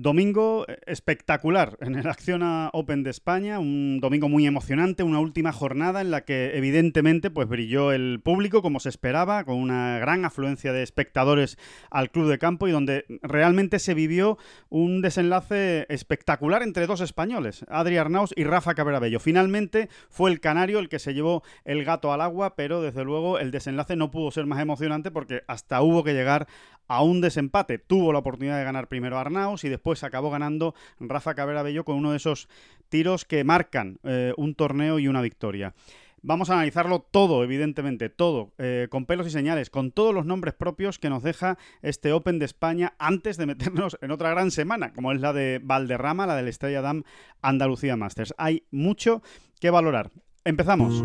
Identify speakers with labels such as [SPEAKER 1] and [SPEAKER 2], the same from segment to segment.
[SPEAKER 1] Domingo espectacular en el Acciona Open de España, un domingo muy emocionante, una última jornada en la que evidentemente pues brilló el público como se esperaba, con una gran afluencia de espectadores al club de campo y donde realmente se vivió un desenlace espectacular entre dos españoles, Adri Arnaus y Rafa Cabrera Finalmente fue el canario el que se llevó el gato al agua, pero desde luego el desenlace no pudo ser más emocionante porque hasta hubo que llegar a un desempate. Tuvo la oportunidad de ganar primero Arnaus y después acabó ganando Rafa Cabrera Bello con uno de esos tiros que marcan eh, un torneo y una victoria. Vamos a analizarlo todo, evidentemente, todo, eh, con pelos y señales, con todos los nombres propios que nos deja este Open de España antes de meternos en otra gran semana, como es la de Valderrama, la del Estrella Dam Andalucía Masters. Hay mucho que valorar. Empezamos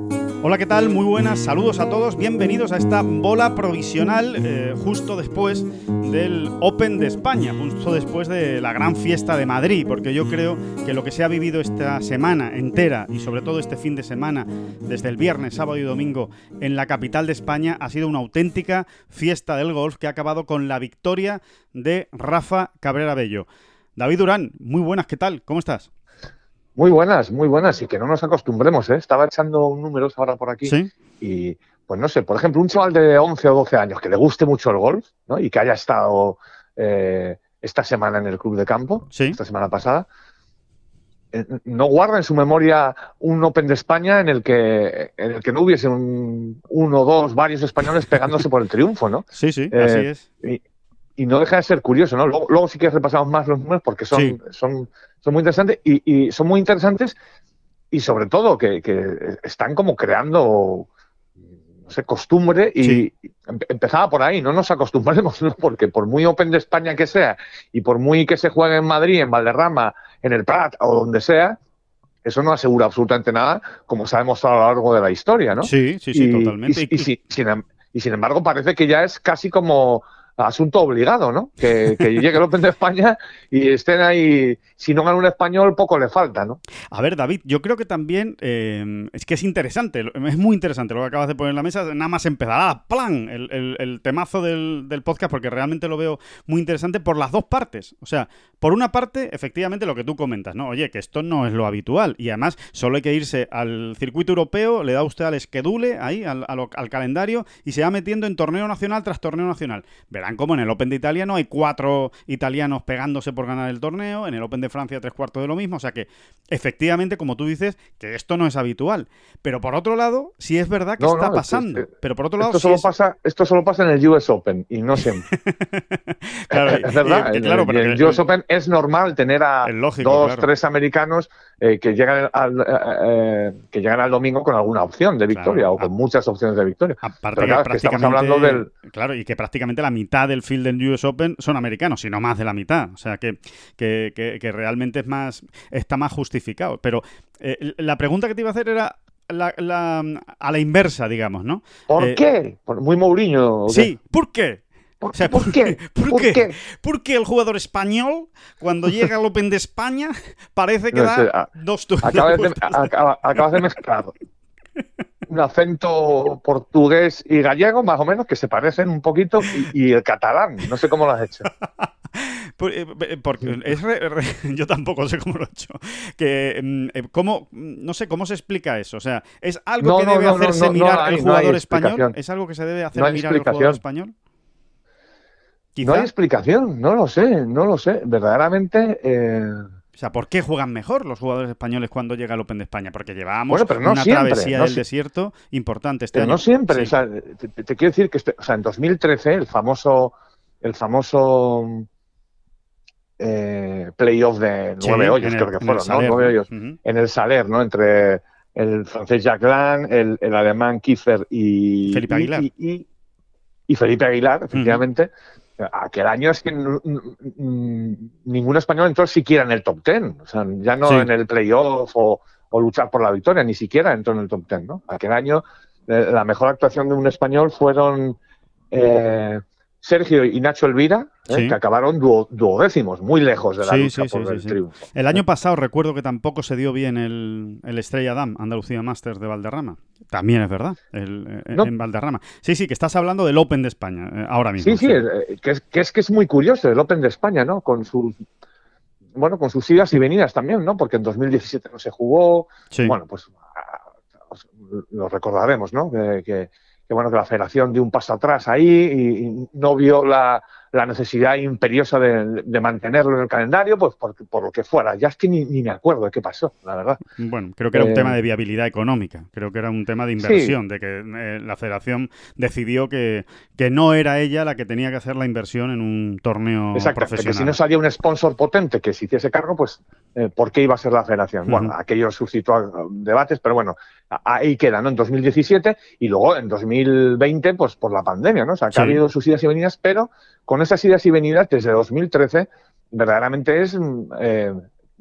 [SPEAKER 1] Hola, ¿qué tal? Muy buenas, saludos a todos, bienvenidos a esta bola provisional eh, justo después del Open de España, justo después de la gran fiesta de Madrid, porque yo creo que lo que se ha vivido esta semana entera y sobre todo este fin de semana, desde el viernes, sábado y domingo, en la capital de España, ha sido una auténtica fiesta del golf que ha acabado con la victoria de Rafa Cabrera Bello. David Durán, muy buenas, ¿qué tal? ¿Cómo estás?
[SPEAKER 2] Muy buenas, muy buenas, y que no nos acostumbremos, ¿eh? Estaba echando números ahora por aquí. Y, pues no sé, por ejemplo, un chaval de 11 o 12 años que le guste mucho el golf, ¿no? Y que haya estado eh, esta semana en el club de campo, esta semana pasada, eh, no guarda en su memoria un Open de España en el que, en el que no hubiese un, uno, dos, varios españoles pegándose por el triunfo, ¿no?
[SPEAKER 1] Sí, sí, así eh, es
[SPEAKER 2] y no deja de ser curioso, ¿no? Luego, sí que repasamos más los números porque son, son, son muy interesantes y, son muy interesantes y sobre todo que, están como creando, no sé, costumbre y empezaba por ahí, no nos acostumbremos, ¿no? porque por muy Open de España que sea y por muy que se juegue en Madrid, en Valderrama, en el Prat o donde sea, eso no asegura absolutamente nada, como sabemos a lo largo de la historia, ¿no?
[SPEAKER 1] Sí, sí, sí, totalmente.
[SPEAKER 2] y, sin, y sin embargo parece que ya es casi como asunto obligado, ¿no? Que, llegue el Open de España y estén ahí, si no gana un español, poco le falta, ¿no?
[SPEAKER 1] A ver, David, yo creo que también eh, es que es interesante, es muy interesante lo que acabas de poner en la mesa, nada más empezará, plan, el, temazo del, del, podcast, porque realmente lo veo muy interesante por las dos partes. O sea, por una parte, efectivamente, lo que tú comentas, ¿no? Oye, que esto no es lo habitual y además solo hay que irse al circuito europeo, le da usted al schedule ahí, al, al calendario y se va metiendo en torneo nacional tras torneo nacional. Verán como en el Open de Italia no hay cuatro italianos pegándose por ganar el torneo, en el Open de Francia tres cuartos de lo mismo, o sea que efectivamente, como tú dices, que esto no es habitual. Pero por otro lado, sí es verdad que está pasando. pero por otro lado,
[SPEAKER 2] esto solo, pasa, esto solo pasa en el US Open y no siempre. claro, es verdad. en, el, US Open es normal tener a dos, tres americanos eh, que, llegan al, eh, eh, que llegan al domingo con alguna opción de victoria o con muchas opciones de victoria.
[SPEAKER 1] Aparte claro, que estamos hablando del... Claro, y que prácticamente la mitad del field del US Open son americanos, sino más de la mitad. O sea que, que, realmente es más, está más justificado. Pero la pregunta que te iba a hacer era a la inversa, digamos, ¿no?
[SPEAKER 2] ¿Por qué? Muy Mourinho.
[SPEAKER 1] Sí, ¿por qué?
[SPEAKER 2] ¿Por, qué?
[SPEAKER 1] ¿Por, qué? Porque el jugador español, cuando llega al Open de España, parece que da dos turnos.
[SPEAKER 2] Acabas de, mezclar un acento portugués y gallego, más o menos, que se parecen un poquito, y, el catalán. No sé cómo lo has hecho.
[SPEAKER 1] Eh, eh, porque es yo tampoco sé cómo lo he hecho. Que, mm, eh, ¿cómo, no sé, ¿cómo se explica eso? O sea, ¿es algo que debe hacerse mirar el jugador español? ¿Es algo que se debe hacer mirar el jugador español?
[SPEAKER 2] No hay explicación, no lo sé, no lo sé. Verdaderamente. Eh...
[SPEAKER 1] O sea, ¿por qué juegan mejor los jugadores españoles cuando llega el Open de España? Porque llevábamos una travesía del desierto importante este
[SPEAKER 2] pero
[SPEAKER 1] año.
[SPEAKER 2] No siempre. O sea, te, quiero decir que este, o sea, en 2013 el famoso, el famoso eh, playoff de nueve hoyos, creo que fueron, ¿no? nueve hoyos, en el Saler, ¿no? Entre el francés Jacques Lang, el, alemán Kiefer y
[SPEAKER 1] Felipe Aguilar.
[SPEAKER 2] Y, Felipe Aguilar, efectivamente. Aquel año es que ningún español entró siquiera en el top ten, o sea, ya no en el playoff o, o, luchar por la victoria, ni siquiera entró en el top ten, ¿no? Aquel año eh, la mejor actuación de un español fueron eh, Sergio y Nacho Elvira, eh, que acabaron duodécimos, muy lejos de la lucha por el triunfo.
[SPEAKER 1] El año pasado recuerdo que tampoco se dio bien el, Estrella Dam, Andalucía Masters de Valderrama. También es verdad, el, en Valderrama. Sí, sí, que estás hablando del Open de España, ahora mismo.
[SPEAKER 2] Sí, sí, que, es, que, es, que es muy curioso el Open de España, ¿no? Con sus bueno, con sus idas y venidas también, ¿no? Porque en 2017 no se jugó. Bueno, pues lo recordaremos, ¿no? que, bueno, que la federación dio un paso atrás ahí y, no vio la, necesidad imperiosa de, mantenerlo en el calendario, pues por, lo que fuera. Ya es que ni, me acuerdo de qué pasó, la verdad.
[SPEAKER 1] Bueno, creo que era un tema eh, de viabilidad económica, creo que era un tema de inversión, de que eh, la federación decidió que, que no era ella la que tenía que hacer la inversión en un torneo Exacto, profesional.
[SPEAKER 2] Que si no salía un sponsor potente que se hiciese cargo, pues eh, ¿por qué iba a ser la federación? Bueno, aquello suscitó debates, pero bueno, ahí queda, ¿no? En 2017 y luego en 2020, pues por la pandemia, ¿no? O sea, que ha habido sus idas y venidas, pero con esas idas y venidas desde 2013, verdaderamente es, eh,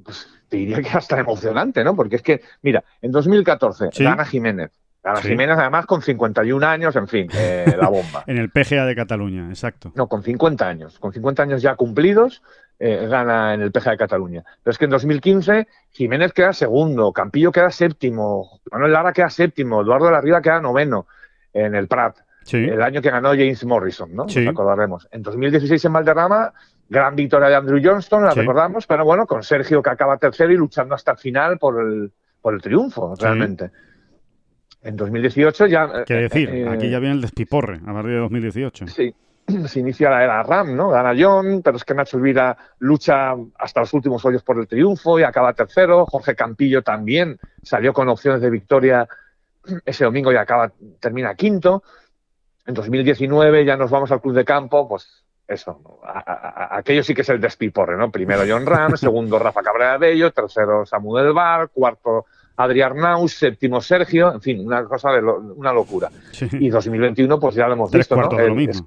[SPEAKER 2] pues te diría que hasta emocionante, ¿no? Porque es que, mira, en 2014, Ana Jiménez, Ana Jiménez, además, con 51 años, en fin, eh, la bomba.
[SPEAKER 1] en el PGA de Cataluña, exacto.
[SPEAKER 2] No, con 50 años. Con 50 años ya cumplidos, eh, gana en el PGA de Cataluña. Pero es que en 2015 Jiménez queda segundo, Campillo queda séptimo, Manuel Lara queda séptimo, Eduardo de la Riva queda noveno en el Prat. El año que ganó James Morrison, ¿no? Sí. Nos acordaremos. En 2016 en Valderrama, gran victoria de Andrew Johnston, la recordamos, pero bueno, con Sergio que acaba tercero y luchando hasta el final por el, por el triunfo, realmente. En 2018 ya...
[SPEAKER 1] ¿Qué decir? Eh, aquí ya viene el despiporre, a partir de 2018.
[SPEAKER 2] Sí, se inicia la era RAM, ¿no? Gana John, pero es que Nacho Elvira lucha hasta los últimos hoyos por el triunfo y acaba tercero. Jorge Campillo también salió con opciones de victoria ese domingo y acaba, termina quinto. En 2019 ya nos vamos al club de campo, pues eso, aquello sí que es el despiporre, ¿no? Primero John Ram, segundo Rafa Cabrera Bello, tercero Samuel Bar, cuarto Adrián Naus, séptimo Sergio, en fin, una cosa de una locura. Y 2021, pues ya lo hemos visto, ¿no? es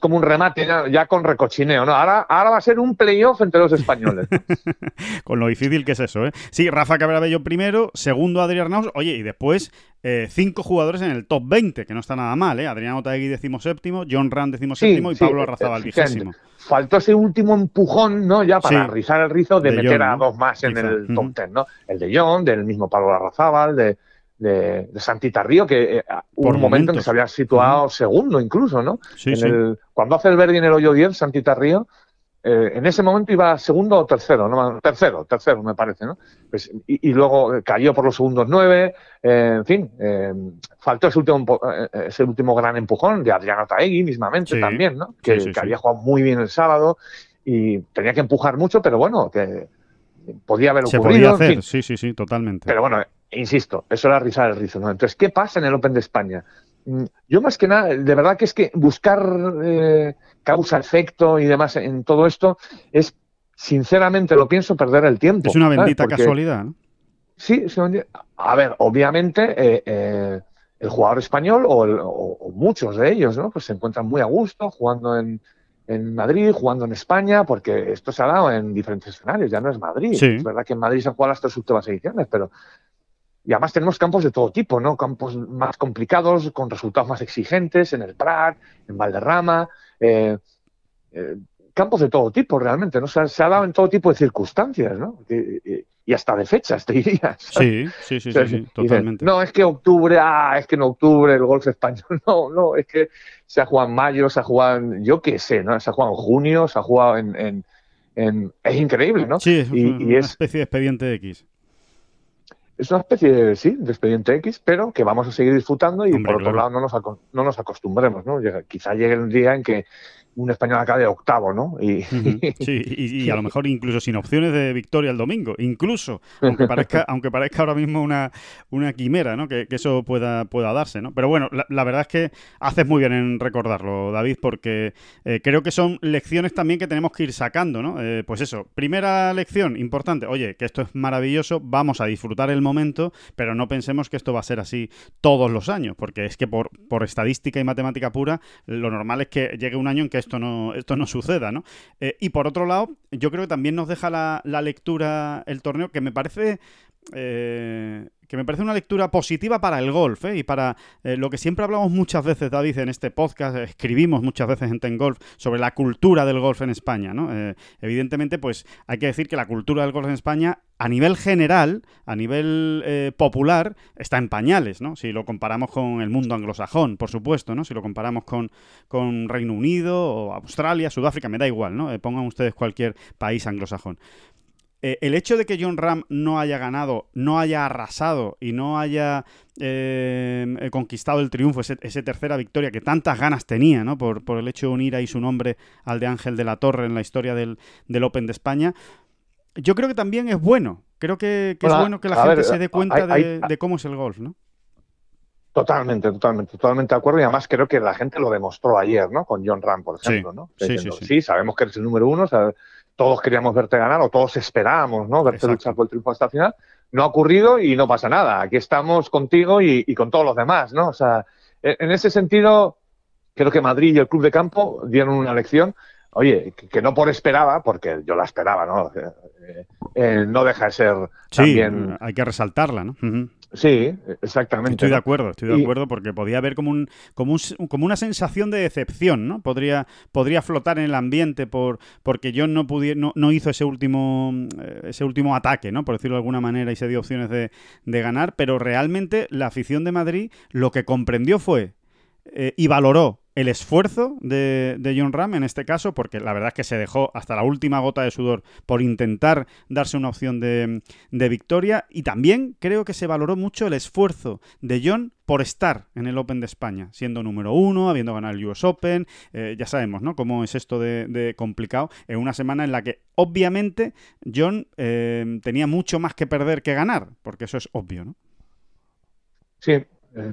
[SPEAKER 2] como un remate ya, con recochineo, ¿no? Ahora, ahora va a ser un playoff entre los españoles.
[SPEAKER 1] con lo difícil que es eso, ¿eh? Sí, Rafa Cabrera primero, segundo Adrián Naus, oye, y después eh, cinco jugadores en el top 20, que no está nada mal, ¿eh? Adrián Otaegui décimo séptimo, John Rand décimo séptimo y Pablo Arrazabal vigésimo.
[SPEAKER 2] Faltó ese último empujón, ¿no? Ya para rizar el rizo de, meter a dos más en el top 10, ¿no? El de John, del mismo Pablo Arrazabal, de de, de Santita Río, que eh, un momento en que se había situado segundo incluso, ¿no? en El, cuando hace el Verdi en el hoyo 10, Santita Río, eh, en ese momento iba segundo o tercero, ¿no? tercero, tercero me parece, ¿no? Pues, y, luego cayó por los segundos nueve, eh, en fin, faltó ese último, ese último gran empujón de Adriano Taegui mismamente también, ¿no? Que, que había jugado muy bien el sábado y tenía que empujar mucho, pero bueno, que podía haber ocurrido.
[SPEAKER 1] Se podía hacer, sí, sí, sí, totalmente.
[SPEAKER 2] Pero bueno, insisto, eso era rizar el rizo. ¿no? Entonces, ¿qué pasa en el Open de España? Mm, yo más que nada, de verdad que es que buscar eh, causa, efecto y demás en todo esto es, sinceramente, lo pienso, perder el tiempo.
[SPEAKER 1] Es una bendita casualidad, ¿no?
[SPEAKER 2] Sí, a ver, obviamente eh, eh, el jugador español o, muchos de ellos, ¿no? Pues se encuentran muy a gusto jugando en, en Madrid, jugando en España, porque esto se ha dado en diferentes escenarios, ya no es Madrid. Es verdad que en Madrid se han jugado las tres últimas ediciones, pero y además tenemos campos de todo tipo, ¿no? Campos más complicados, con resultados más exigentes, en el Prat, en Valderrama, eh, eh, campos de todo tipo realmente, ¿no? se ha dado en todo tipo de circunstancias, ¿no? Y, hasta de fechas, te diría.
[SPEAKER 1] Sí, sí, sí, sí, totalmente.
[SPEAKER 2] no, es que octubre, ah, es que en octubre el golf español, no, no, es que se ha jugado en mayo, se ha jugado en, yo qué sé, ¿no? Se ha jugado en junio, se ha jugado en... es increíble, ¿no?
[SPEAKER 1] Sí, es una especie de expediente X
[SPEAKER 2] es una especie de, sí, de expediente X, pero que vamos a seguir disfrutando y por otro lado no nos, no nos acostumbremos, ¿no? quizá llegue el día en que un español acá de octavo, ¿no?
[SPEAKER 1] Y, sí, y, a lo mejor incluso sin opciones de victoria el domingo, incluso, aunque parezca, aunque parezca ahora mismo una, una quimera, ¿no? Que, eso pueda, pueda darse, ¿no? Pero bueno, la, verdad es que haces muy bien en recordarlo, David, porque eh, creo que son lecciones también que tenemos que ir sacando, ¿no? Eh, pues eso, primera lección importante, oye, que esto es maravilloso, vamos a disfrutar el momento, pero no pensemos que esto va a ser así todos los años, porque es que por, por estadística y matemática pura, lo normal es que llegue un año en que esto no, esto no suceda, ¿no? Eh, y por otro lado, yo creo que también nos deja la, lectura el torneo, que me parece eh, que me parece una lectura positiva para el golf ¿eh? y para eh, lo que siempre hablamos muchas veces, David, en este podcast, escribimos muchas veces en Golf sobre la cultura del golf en España. ¿no? Eh, evidentemente, pues hay que decir que la cultura del golf en España, a nivel general, a nivel popular, está en pañales, ¿no? Si lo comparamos con el mundo anglosajón, por supuesto, ¿no? Si lo comparamos con, con Reino Unido o Australia, Sudáfrica, me da igual, ¿no? pongan ustedes cualquier país anglosajón. Eh, el hecho de que John Ram no haya ganado, no haya arrasado y no haya eh, eh, conquistado el triunfo, esa tercera victoria que tantas ganas tenía, ¿no? Por, el hecho de unir ahí su nombre al de Ángel de la Torre en la historia del, Open de España, yo creo que también es bueno. Creo que, es bueno que la gente se dé cuenta de, cómo es el golf, ¿no?
[SPEAKER 2] Totalmente, totalmente, totalmente de acuerdo. Y además creo que la gente lo demostró ayer, ¿no? Con John Ram, por ejemplo, ¿no? Sí, sí, sí, sabemos que eres el número uno, todos queríamos verte ganar o todos esperábamos, ¿no? Verte luchar por el triunfo hasta el final. No ha ocurrido y no pasa nada. Aquí estamos contigo y, con todos los demás, ¿no? O sea, e, en ese sentido, creo que Madrid y el club de campo dieron una lección. Oye, que, no por esperaba, porque yo la esperaba, ¿no? Eh, eh, no deja de ser
[SPEAKER 1] sí, también... hay que resaltarla, ¿no?
[SPEAKER 2] Sí, exactamente.
[SPEAKER 1] Estoy de acuerdo, estoy de acuerdo porque podía haber como un, como un, como una sensación de decepción, ¿no? Podría, podría flotar en el ambiente por porque John no no, no, hizo ese último eh, ese último ataque, ¿no? Por decirlo de alguna manera y se dio opciones de, de ganar, pero realmente la afición de Madrid lo que comprendió fue eh, y valoró el esfuerzo de, John Ram en este caso, porque la verdad es que se dejó hasta la última gota de sudor por intentar darse una opción de, victoria y también creo que se valoró mucho el esfuerzo de John por estar en el Open de España, siendo número uno, habiendo ganado el US Open, eh, ya sabemos, ¿no? Cómo es esto de, complicado en una semana en la que obviamente John eh, tenía mucho más que perder que ganar, porque eso es obvio, ¿no?
[SPEAKER 2] Sí,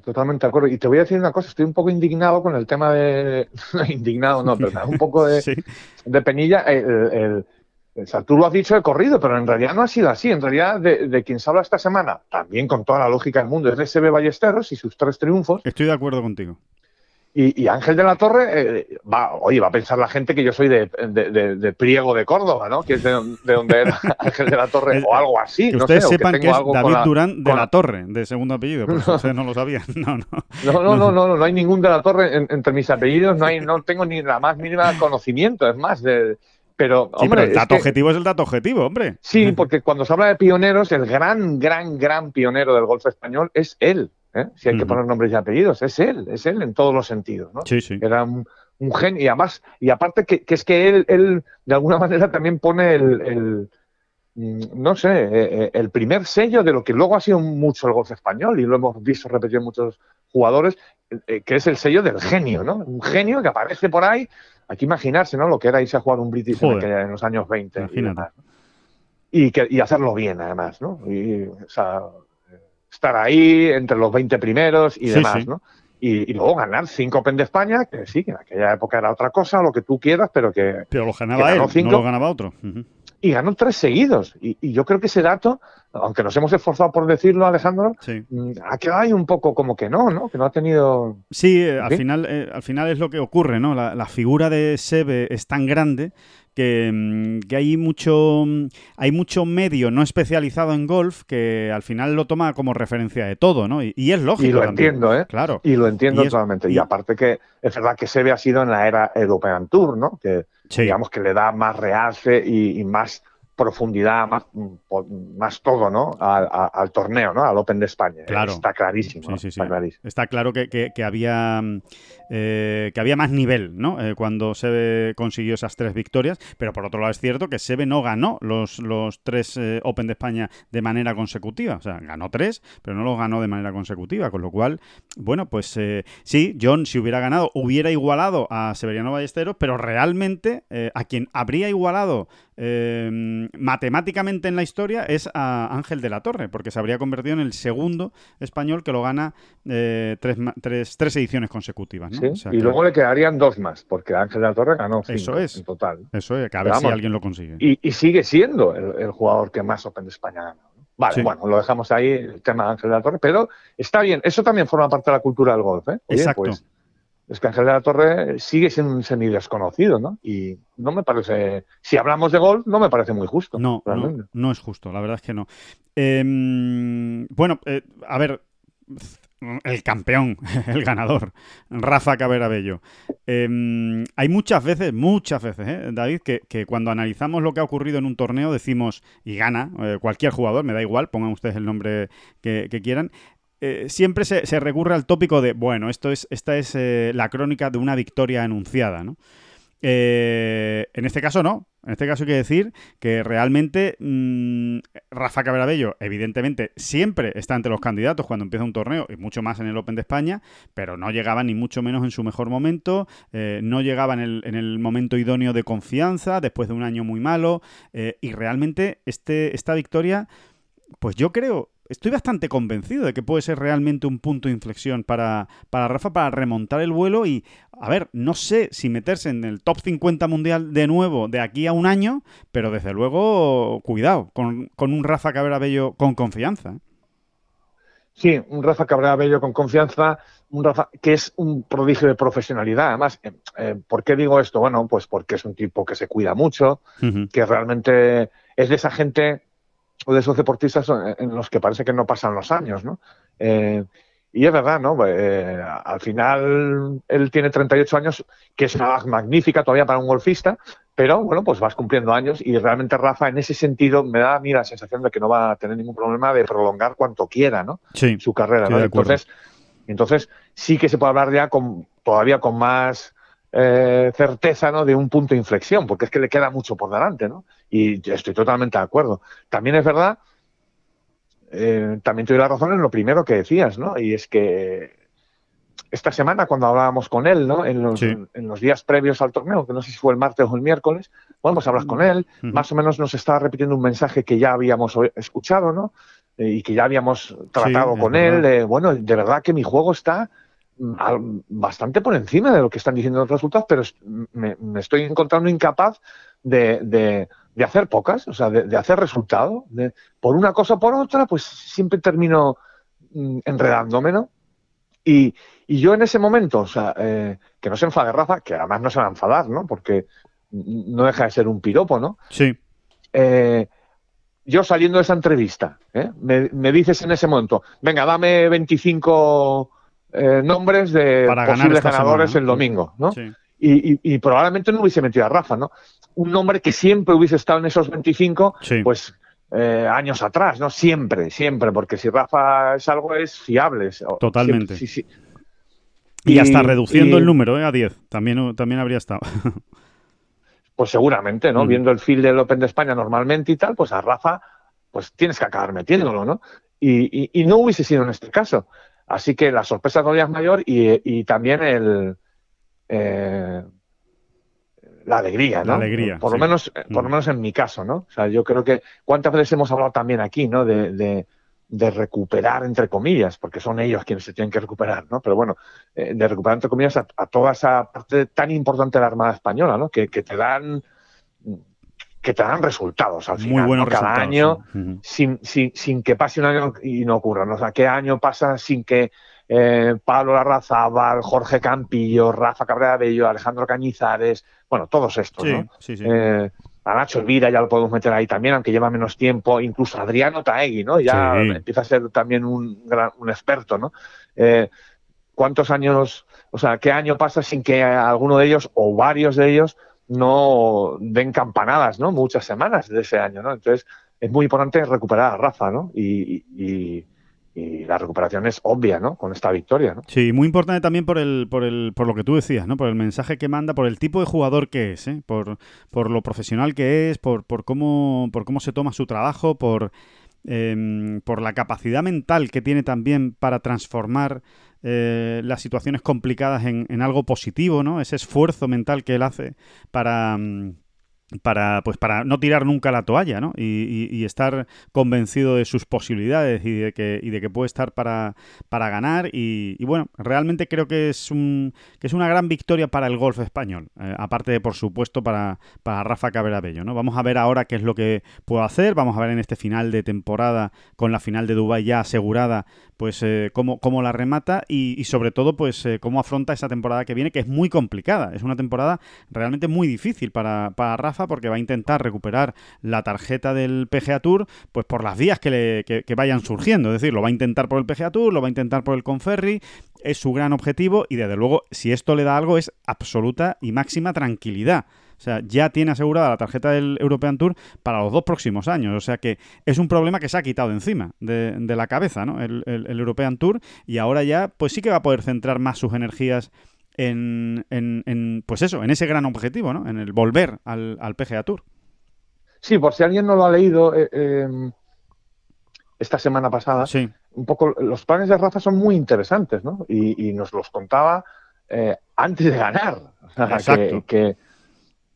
[SPEAKER 2] totalmente de acuerdo. Y te voy a decir una cosa, estoy un poco indignado con el tema de... indignado, no, pero un poco de, de penilla. El, o sea, tú lo has dicho de corrido, pero en realidad no ha sido así. En realidad, de, quien se habla esta semana, también con toda la lógica del mundo, es de SB Ballesteros y sus tres triunfos.
[SPEAKER 1] Estoy de acuerdo contigo.
[SPEAKER 2] Y, Ángel de la Torre, eh, va, oye, va a pensar la gente que yo soy de, de, Priego de Córdoba, ¿no? Que es de, donde era Ángel de la Torre o algo así.
[SPEAKER 1] Que ustedes sepan que, es David Durán de la Torre, de segundo apellido, porque ustedes no lo sabían. No no.
[SPEAKER 2] No, no, no, no, no, hay ningún de la Torre entre mis apellidos, no, hay, no tengo ni la más mínima conocimiento, es más, de, pero, hombre,
[SPEAKER 1] el dato objetivo es el dato objetivo, hombre.
[SPEAKER 2] Sí, porque cuando se habla de pioneros, el gran, gran, gran pionero del golf español es él. ¿Eh? Si hay que poner nombres y apellidos, es él, es él en todos los sentidos. ¿no?
[SPEAKER 1] Sí, sí.
[SPEAKER 2] Era un, genio. Y además, y aparte que, es que él, él, de alguna manera también pone el, mm, no sé, eh, eh, el primer sello de lo que luego ha sido mucho el golf español y lo hemos visto repetir en muchos jugadores, que es el sello del genio, ¿no? Un genio que aparece por ahí. Hay que imaginarse, ¿no? Lo que era irse a jugar un British en, los años 20. Y, que, y hacerlo bien, además, ¿no? Y, o sea, estar ahí entre los 20 primeros y demás, ¿no? Y, luego ganar cinco Open de España, que sí, que en aquella época era otra cosa, lo que tú quieras, pero que.
[SPEAKER 1] Pero lo ganaba él, no lo ganaba otro.
[SPEAKER 2] Y ganó tres seguidos. Y, yo creo que ese dato, aunque nos hemos esforzado por decirlo, Alejandro, mm, ha quedado ahí un poco como que no, ¿no? Que no ha tenido.
[SPEAKER 1] Sí, eh, al, final, eh, al final es lo que ocurre, ¿no? La, la figura de Sebe es tan grande Mm, que, hay mucho hay mucho medio no especializado en golf que al final lo toma como referencia de todo, ¿no? Y, es lógico.
[SPEAKER 2] Y lo entiendo, ¿eh? Claro. Y lo entiendo totalmente. Y, aparte que es verdad que se ve ha sido en la era European Tour, ¿no? Que digamos que le da más realce y, más profundidad, más, más todo, ¿no? Al, torneo, ¿no? Al Open de España.
[SPEAKER 1] Claro.
[SPEAKER 2] Está clarísimo. Está, clarísimo.
[SPEAKER 1] está, claro que, que, había eh, que había más nivel, ¿no? Eh, cuando Sebe consiguió esas tres victorias, pero por otro lado es cierto que Sebe no ganó los, los tres eh, Open de España de manera consecutiva. O sea, ganó tres, pero no los ganó de manera consecutiva. Con lo cual, bueno, pues sí, John, si hubiera ganado, hubiera igualado a Severiano Ballesteros, pero realmente a quien habría igualado Em, matemáticamente en la historia es a Ángel de la Torre, porque se habría convertido en el segundo español que lo gana eh, tres, tres, ediciones consecutivas.
[SPEAKER 2] Y luego le quedarían dos más, porque Ángel de la Torre ganó cinco eso es, en total.
[SPEAKER 1] Eso es, que a ver si alguien lo consigue.
[SPEAKER 2] Y, sigue siendo el, jugador que más Open de España gana. Vale, bueno, lo dejamos ahí, el tema de Ángel de la Torre, pero está bien, eso también forma parte de la cultura del golf. ¿eh?
[SPEAKER 1] Exacto.
[SPEAKER 2] Pues, es que Ángel de la Torre sigue siendo un semi desconocido, ¿no? Y no me parece, si hablamos de gol, no me parece muy justo.
[SPEAKER 1] No, no, es justo, la verdad es que no. Em, bueno, eh, a ver, el campeón, el ganador, Rafa Cabrera Bello. Em, hay muchas veces, muchas veces, ¿eh, David, que, cuando analizamos lo que ha ocurrido en un torneo decimos, y gana eh, cualquier jugador, me da igual, pongan ustedes el nombre que quieran, eh, siempre se, recurre al tópico de, bueno, esto es, esta es la crónica de una victoria anunciada, ¿no? En este caso no. En este caso hay que decir que realmente mm, Rafa Cabrabello, evidentemente, siempre está entre los candidatos cuando empieza un torneo, y mucho más en el Open de España, pero no llegaba ni mucho menos en su mejor momento, no llegaba en el, en el, momento idóneo de confianza, después de un año muy malo, y realmente este, esta victoria, pues yo creo estoy bastante convencido de que puede ser realmente un punto de inflexión para, para Rafa para remontar el vuelo y, a ver, no sé si meterse en el top 50 mundial de nuevo de aquí a un año, pero desde luego, cuidado, con, un Rafa Cabrera Bello con confianza. ¿eh?
[SPEAKER 2] Sí, un Rafa Cabrera Bello con confianza, un Rafa que es un prodigio de profesionalidad. Además, eh, eh, ¿por qué digo esto? Bueno, pues porque es un tipo que se cuida mucho, que realmente es de esa gente o de esos deportistas en los que parece que no pasan los años, ¿no? Eh, y es verdad, ¿no? Eh, al final él tiene 38 años, que es una edad magnífica todavía para un golfista, pero bueno, pues vas cumpliendo años y realmente Rafa en ese sentido me da a mí la sensación de que no va a tener ningún problema de prolongar cuanto quiera, ¿no?
[SPEAKER 1] Sí,
[SPEAKER 2] Su carrera, ¿no? Entonces, entonces sí que se puede hablar ya con todavía con más eh, certeza ¿no? de un punto de inflexión, porque es que le queda mucho por delante, ¿no? Y estoy totalmente de acuerdo. También es verdad, eh, también te doy la razón en lo primero que decías, ¿no? Y es que esta semana, cuando hablábamos con él, ¿no? En los, en los, días previos al torneo, que no sé si fue el martes o el miércoles, bueno, pues hablas con él, más o menos nos estaba repitiendo un mensaje que ya habíamos escuchado, ¿no? Eh, y que ya habíamos tratado con él. bueno, de verdad que mi juego está bastante por encima de lo que están diciendo los resultados, pero me, estoy encontrando incapaz de, hacer pocas, o sea, de, hacer resultado. por una cosa o por otra, pues siempre termino mm, enredándome, ¿no? Y, yo en ese momento, o sea, eh, que no se enfade Rafa, que además no se va a enfadar, ¿no? Porque no deja de ser un piropo, ¿no?
[SPEAKER 1] Sí.
[SPEAKER 2] Eh, yo saliendo de esa entrevista, ¿eh? me, me, dices en ese momento, venga, dame 25 eh, nombres de posibles ganadores el domingo, ¿no? Y, probablemente no hubiese metido a Rafa, ¿no? Un nombre que siempre hubiese estado en esos 25, pues eh, años atrás, ¿no? Siempre, siempre, porque si Rafa es algo, es fiable.
[SPEAKER 1] Totalmente. Y, hasta reduciendo el número ¿eh? a 10, también, también habría estado.
[SPEAKER 2] pues seguramente, ¿no? Mm. Viendo el field del Open de España normalmente y tal, pues a Rafa, pues tienes que acabar metiéndolo, ¿no? y no hubiese sido en este caso. Así que la sorpresa todavía es mayor y, también el eh, la alegría, ¿no?
[SPEAKER 1] La alegría.
[SPEAKER 2] Por lo menos, eh, por lo mm. menos en mi caso, ¿no? O sea, yo creo que cuántas veces hemos hablado también aquí, ¿no? De, recuperar entre comillas, porque son ellos quienes se tienen que recuperar, ¿no? Pero bueno, eh, de recuperar entre comillas a, toda esa parte tan importante de la Armada española, ¿no? Que, te dan que te dan resultados al final.
[SPEAKER 1] Muy buenos
[SPEAKER 2] Cada año, sin, sin, sin, que pase un año y no ocurra. ¿no? O sea, ¿qué año pasa sin que eh, Pablo Larrazábal, Jorge Campillo, Rafa Cabrera Bello, Alejandro Cañizares, bueno, todos estos, ¿no?
[SPEAKER 1] Sí, sí.
[SPEAKER 2] Eh, a Nacho Elvira ya lo podemos meter ahí también, aunque lleva menos tiempo, incluso Adriano Taegui, ¿no? Ya empieza a ser también un, gran, un experto, ¿no? Eh, ¿Cuántos años, o sea, qué año pasa sin que alguno de ellos o varios de ellos no den campanadas, ¿no? Muchas semanas de ese año, ¿no? Entonces, es muy importante recuperar a Rafa, ¿no? Y, la recuperación es obvia, ¿no? Con esta victoria, ¿no?
[SPEAKER 1] Sí, muy importante también por el, por el, por lo que tú decías, ¿no? Por el mensaje que manda, por el tipo de jugador que es, ¿eh? por, por lo profesional que es, por, por cómo, por cómo se toma su trabajo, por em, por la capacidad mental que tiene también para transformar eh, las situaciones complicadas en, en, algo positivo, ¿no? Ese esfuerzo mental que él hace para, mm, para pues para no tirar nunca la toalla ¿no? y, y, estar convencido de sus posibilidades y de que, y de que puede estar para, para ganar y, bueno realmente creo que es un que es una gran victoria para el golf español eh, aparte de por supuesto para, para Rafa Caberabello ¿no? vamos a ver ahora qué es lo que puedo hacer vamos a ver en este final de temporada con la final de Dubai ya asegurada pues eh, cómo, cómo, la remata y, sobre todo pues eh, cómo afronta esa temporada que viene que es muy complicada es una temporada realmente muy difícil para, para Rafa porque va a intentar recuperar la tarjeta del PGA Tour pues por las vías que, le, vayan surgiendo. Es decir, lo va a intentar por el PGA Tour, lo va a intentar por el Conferri, es su gran objetivo y desde luego si esto le da algo es absoluta y máxima tranquilidad. O sea, ya tiene asegurada la tarjeta del European Tour para los dos próximos años. O sea que es un problema que se ha quitado encima de, la cabeza, ¿no? El, el, European Tour. Y ahora ya, pues sí que va a poder centrar más sus energías en, en, pues eso, en ese gran objetivo, ¿no? En el volver al, al PGA Tour.
[SPEAKER 2] Sí, por si alguien no lo ha leído eh, em, esta semana pasada,
[SPEAKER 1] sí.
[SPEAKER 2] un poco los planes de Rafa son muy interesantes, ¿no? Y, nos los contaba eh, antes de ganar.
[SPEAKER 1] Exacto.
[SPEAKER 2] Que,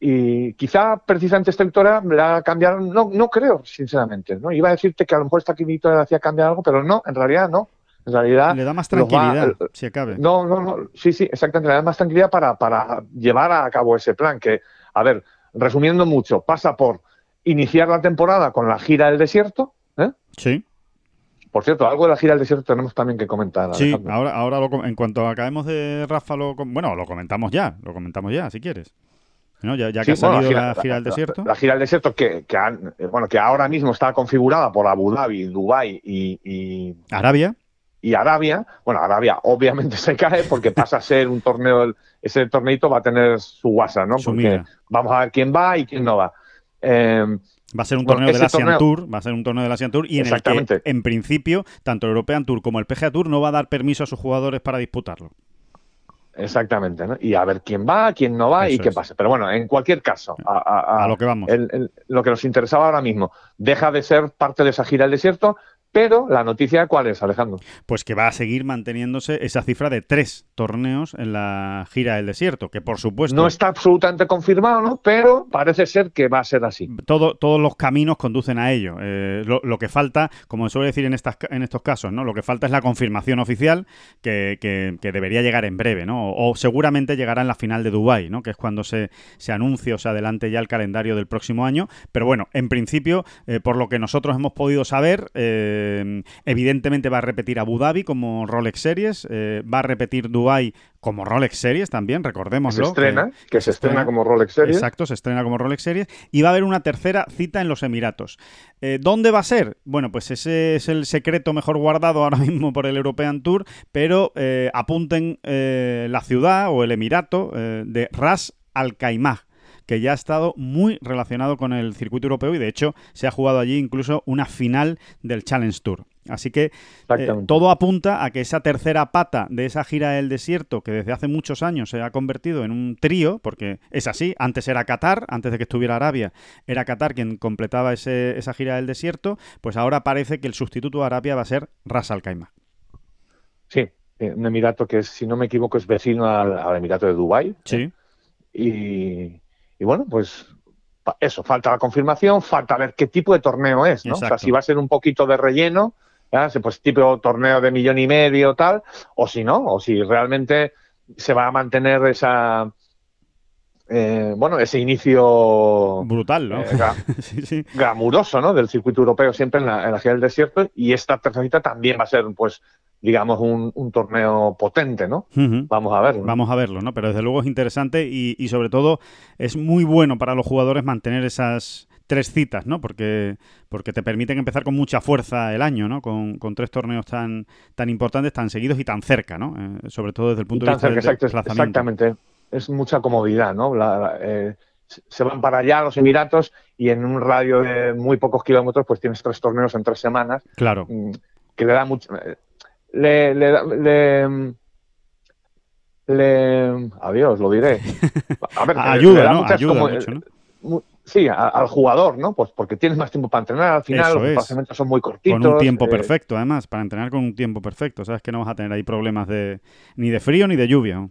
[SPEAKER 2] y quizá precisamente esta victoria la cambiaron, no, no creo, sinceramente, ¿no? Iba a decirte que a lo mejor esta victoria le hacía cambiar algo, pero no, en realidad no. En realidad.
[SPEAKER 1] Le da más tranquilidad, si acabe.
[SPEAKER 2] No, no, no. Sí, sí, exactamente. Le da más tranquilidad para, para llevar a cabo ese plan. Que, a ver, resumiendo mucho, pasa por iniciar la temporada con la gira del desierto. ¿eh?
[SPEAKER 1] Sí.
[SPEAKER 2] Por cierto, algo de la gira del desierto tenemos también que comentar.
[SPEAKER 1] Sí, ahora, ahora en cuanto acabemos de Rafa, lo, bueno, lo comentamos ya, lo comentamos ya, si quieres. ¿No? Ya, que ha salido la, gira, del desierto.
[SPEAKER 2] La, gira del desierto que, que, eh, bueno, que ahora mismo está configurada por Abu Dhabi, Dubái y, y,
[SPEAKER 1] Arabia
[SPEAKER 2] y Arabia, bueno, Arabia obviamente se cae porque pasa a ser un torneo, ese torneito va a tener su guasa, ¿no? Porque vamos a ver quién va y quién no va.
[SPEAKER 1] Em, va a ser un torneo del Asian Tour, va a ser un torneo del Asian Tour y en el que, en principio, tanto el European Tour como el PGA Tour no va a dar permiso a sus jugadores para disputarlo.
[SPEAKER 2] Exactamente, ¿no? Y a ver quién va, quién no va y qué pasa. Pero bueno, en cualquier caso,
[SPEAKER 1] a, lo que vamos.
[SPEAKER 2] lo que nos interesaba ahora mismo, deja de ser parte de esa gira del desierto, pero la noticia, ¿cuál es, Alejandro?
[SPEAKER 1] Pues que va a seguir manteniéndose esa cifra de tres torneos en la gira del desierto, que por supuesto...
[SPEAKER 2] No está absolutamente confirmado, ¿no? Pero parece ser que va a ser así.
[SPEAKER 1] Todo, todos los caminos conducen a ello. Eh, lo, que falta, como suele decir en, estas, en estos casos, ¿no? Lo que falta es la confirmación oficial que, que, debería llegar en breve, ¿no? O, seguramente llegará en la final de Dubái, ¿no? Que es cuando se, se anuncia o se adelante ya el calendario del próximo año. Pero bueno, en principio, eh, por lo que nosotros hemos podido saber... Eh, eh, evidentemente va a repetir Abu Dhabi como Rolex Series, eh, va a repetir Dubai como Rolex Series también, recordémoslo.
[SPEAKER 2] Se estrena, que, se, estrena, como Rolex Series.
[SPEAKER 1] Exacto, se estrena como Rolex Series. Y va a haber una tercera cita en los Emiratos. Eh, ¿Dónde va a ser? Bueno, pues ese es el secreto mejor guardado ahora mismo por el European Tour, pero apunten la ciudad o el Emirato de Ras Al Khaimah que ya ha estado muy relacionado con el circuito europeo y de hecho se ha jugado allí incluso una final del Challenge Tour. Así que eh, todo apunta a que esa tercera pata de esa gira del desierto, que desde hace muchos años se ha convertido en un trío, porque es así, antes era Qatar, antes de que estuviera Arabia, era Qatar quien completaba ese, esa gira del desierto, pues ahora parece que el sustituto de Arabia va a ser Ras Al Khaimah.
[SPEAKER 2] Sí, eh, un emirato que, si no me equivoco, es vecino al, emirato de Dubái.
[SPEAKER 1] Sí.
[SPEAKER 2] Y, y bueno, pues eso, falta la confirmación, falta ver qué tipo de torneo es, ¿no? O sea, si va a ser un poquito de relleno, pues tipo torneo de millón y medio tal, o si no, o si realmente se va a mantener esa eh, bueno, ese inicio
[SPEAKER 1] brutal, ¿no?
[SPEAKER 2] Eh, glamuroso, ¿no? Del circuito europeo siempre en la, en la gira del desierto y esta tercera también va a ser, pues, digamos, un, torneo potente, ¿no? Vamos a verlo.
[SPEAKER 1] Vamos a verlo, ¿no? Pero desde luego es interesante y, sobre todo es muy bueno para los jugadores mantener esas tres citas, ¿no? Porque, porque te permiten empezar con mucha fuerza el año, ¿no? Con, tres torneos tan, tan importantes, tan seguidos y tan cerca, ¿no? Eh, sobre todo desde el punto de vista del
[SPEAKER 2] Exactamente. Es mucha comodidad, ¿no? Eh, se van para allá los Emiratos y en un radio de muy pocos kilómetros pues tienes tres torneos en tres semanas.
[SPEAKER 1] Claro.
[SPEAKER 2] Mm, que le da mucho... Le, le, le, le, adiós, lo diré.
[SPEAKER 1] A ver, ayuda, ¿no? Ayuda mucho, ¿no?
[SPEAKER 2] Sí, al jugador, ¿no? Pues porque tienes más tiempo para entrenar al final, los desplazamientos son muy cortitos.
[SPEAKER 1] Con un tiempo eh, perfecto, además, para entrenar con un tiempo perfecto. Sabes que no vas a tener ahí problemas de ni de frío ni de lluvia.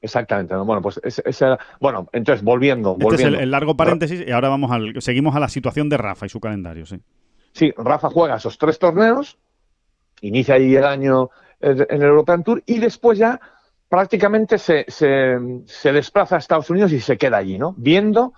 [SPEAKER 2] Exactamente. Bueno, pues ese, bueno, entonces volviendo.
[SPEAKER 1] Este es el, largo paréntesis y ahora vamos al, seguimos a la situación de Rafa y su calendario, sí.
[SPEAKER 2] Sí, Rafa juega esos tres torneos, inicia ahí el año en el European Tour y después ya prácticamente se, se, desplaza a Estados Unidos y se queda allí, ¿no? Viendo,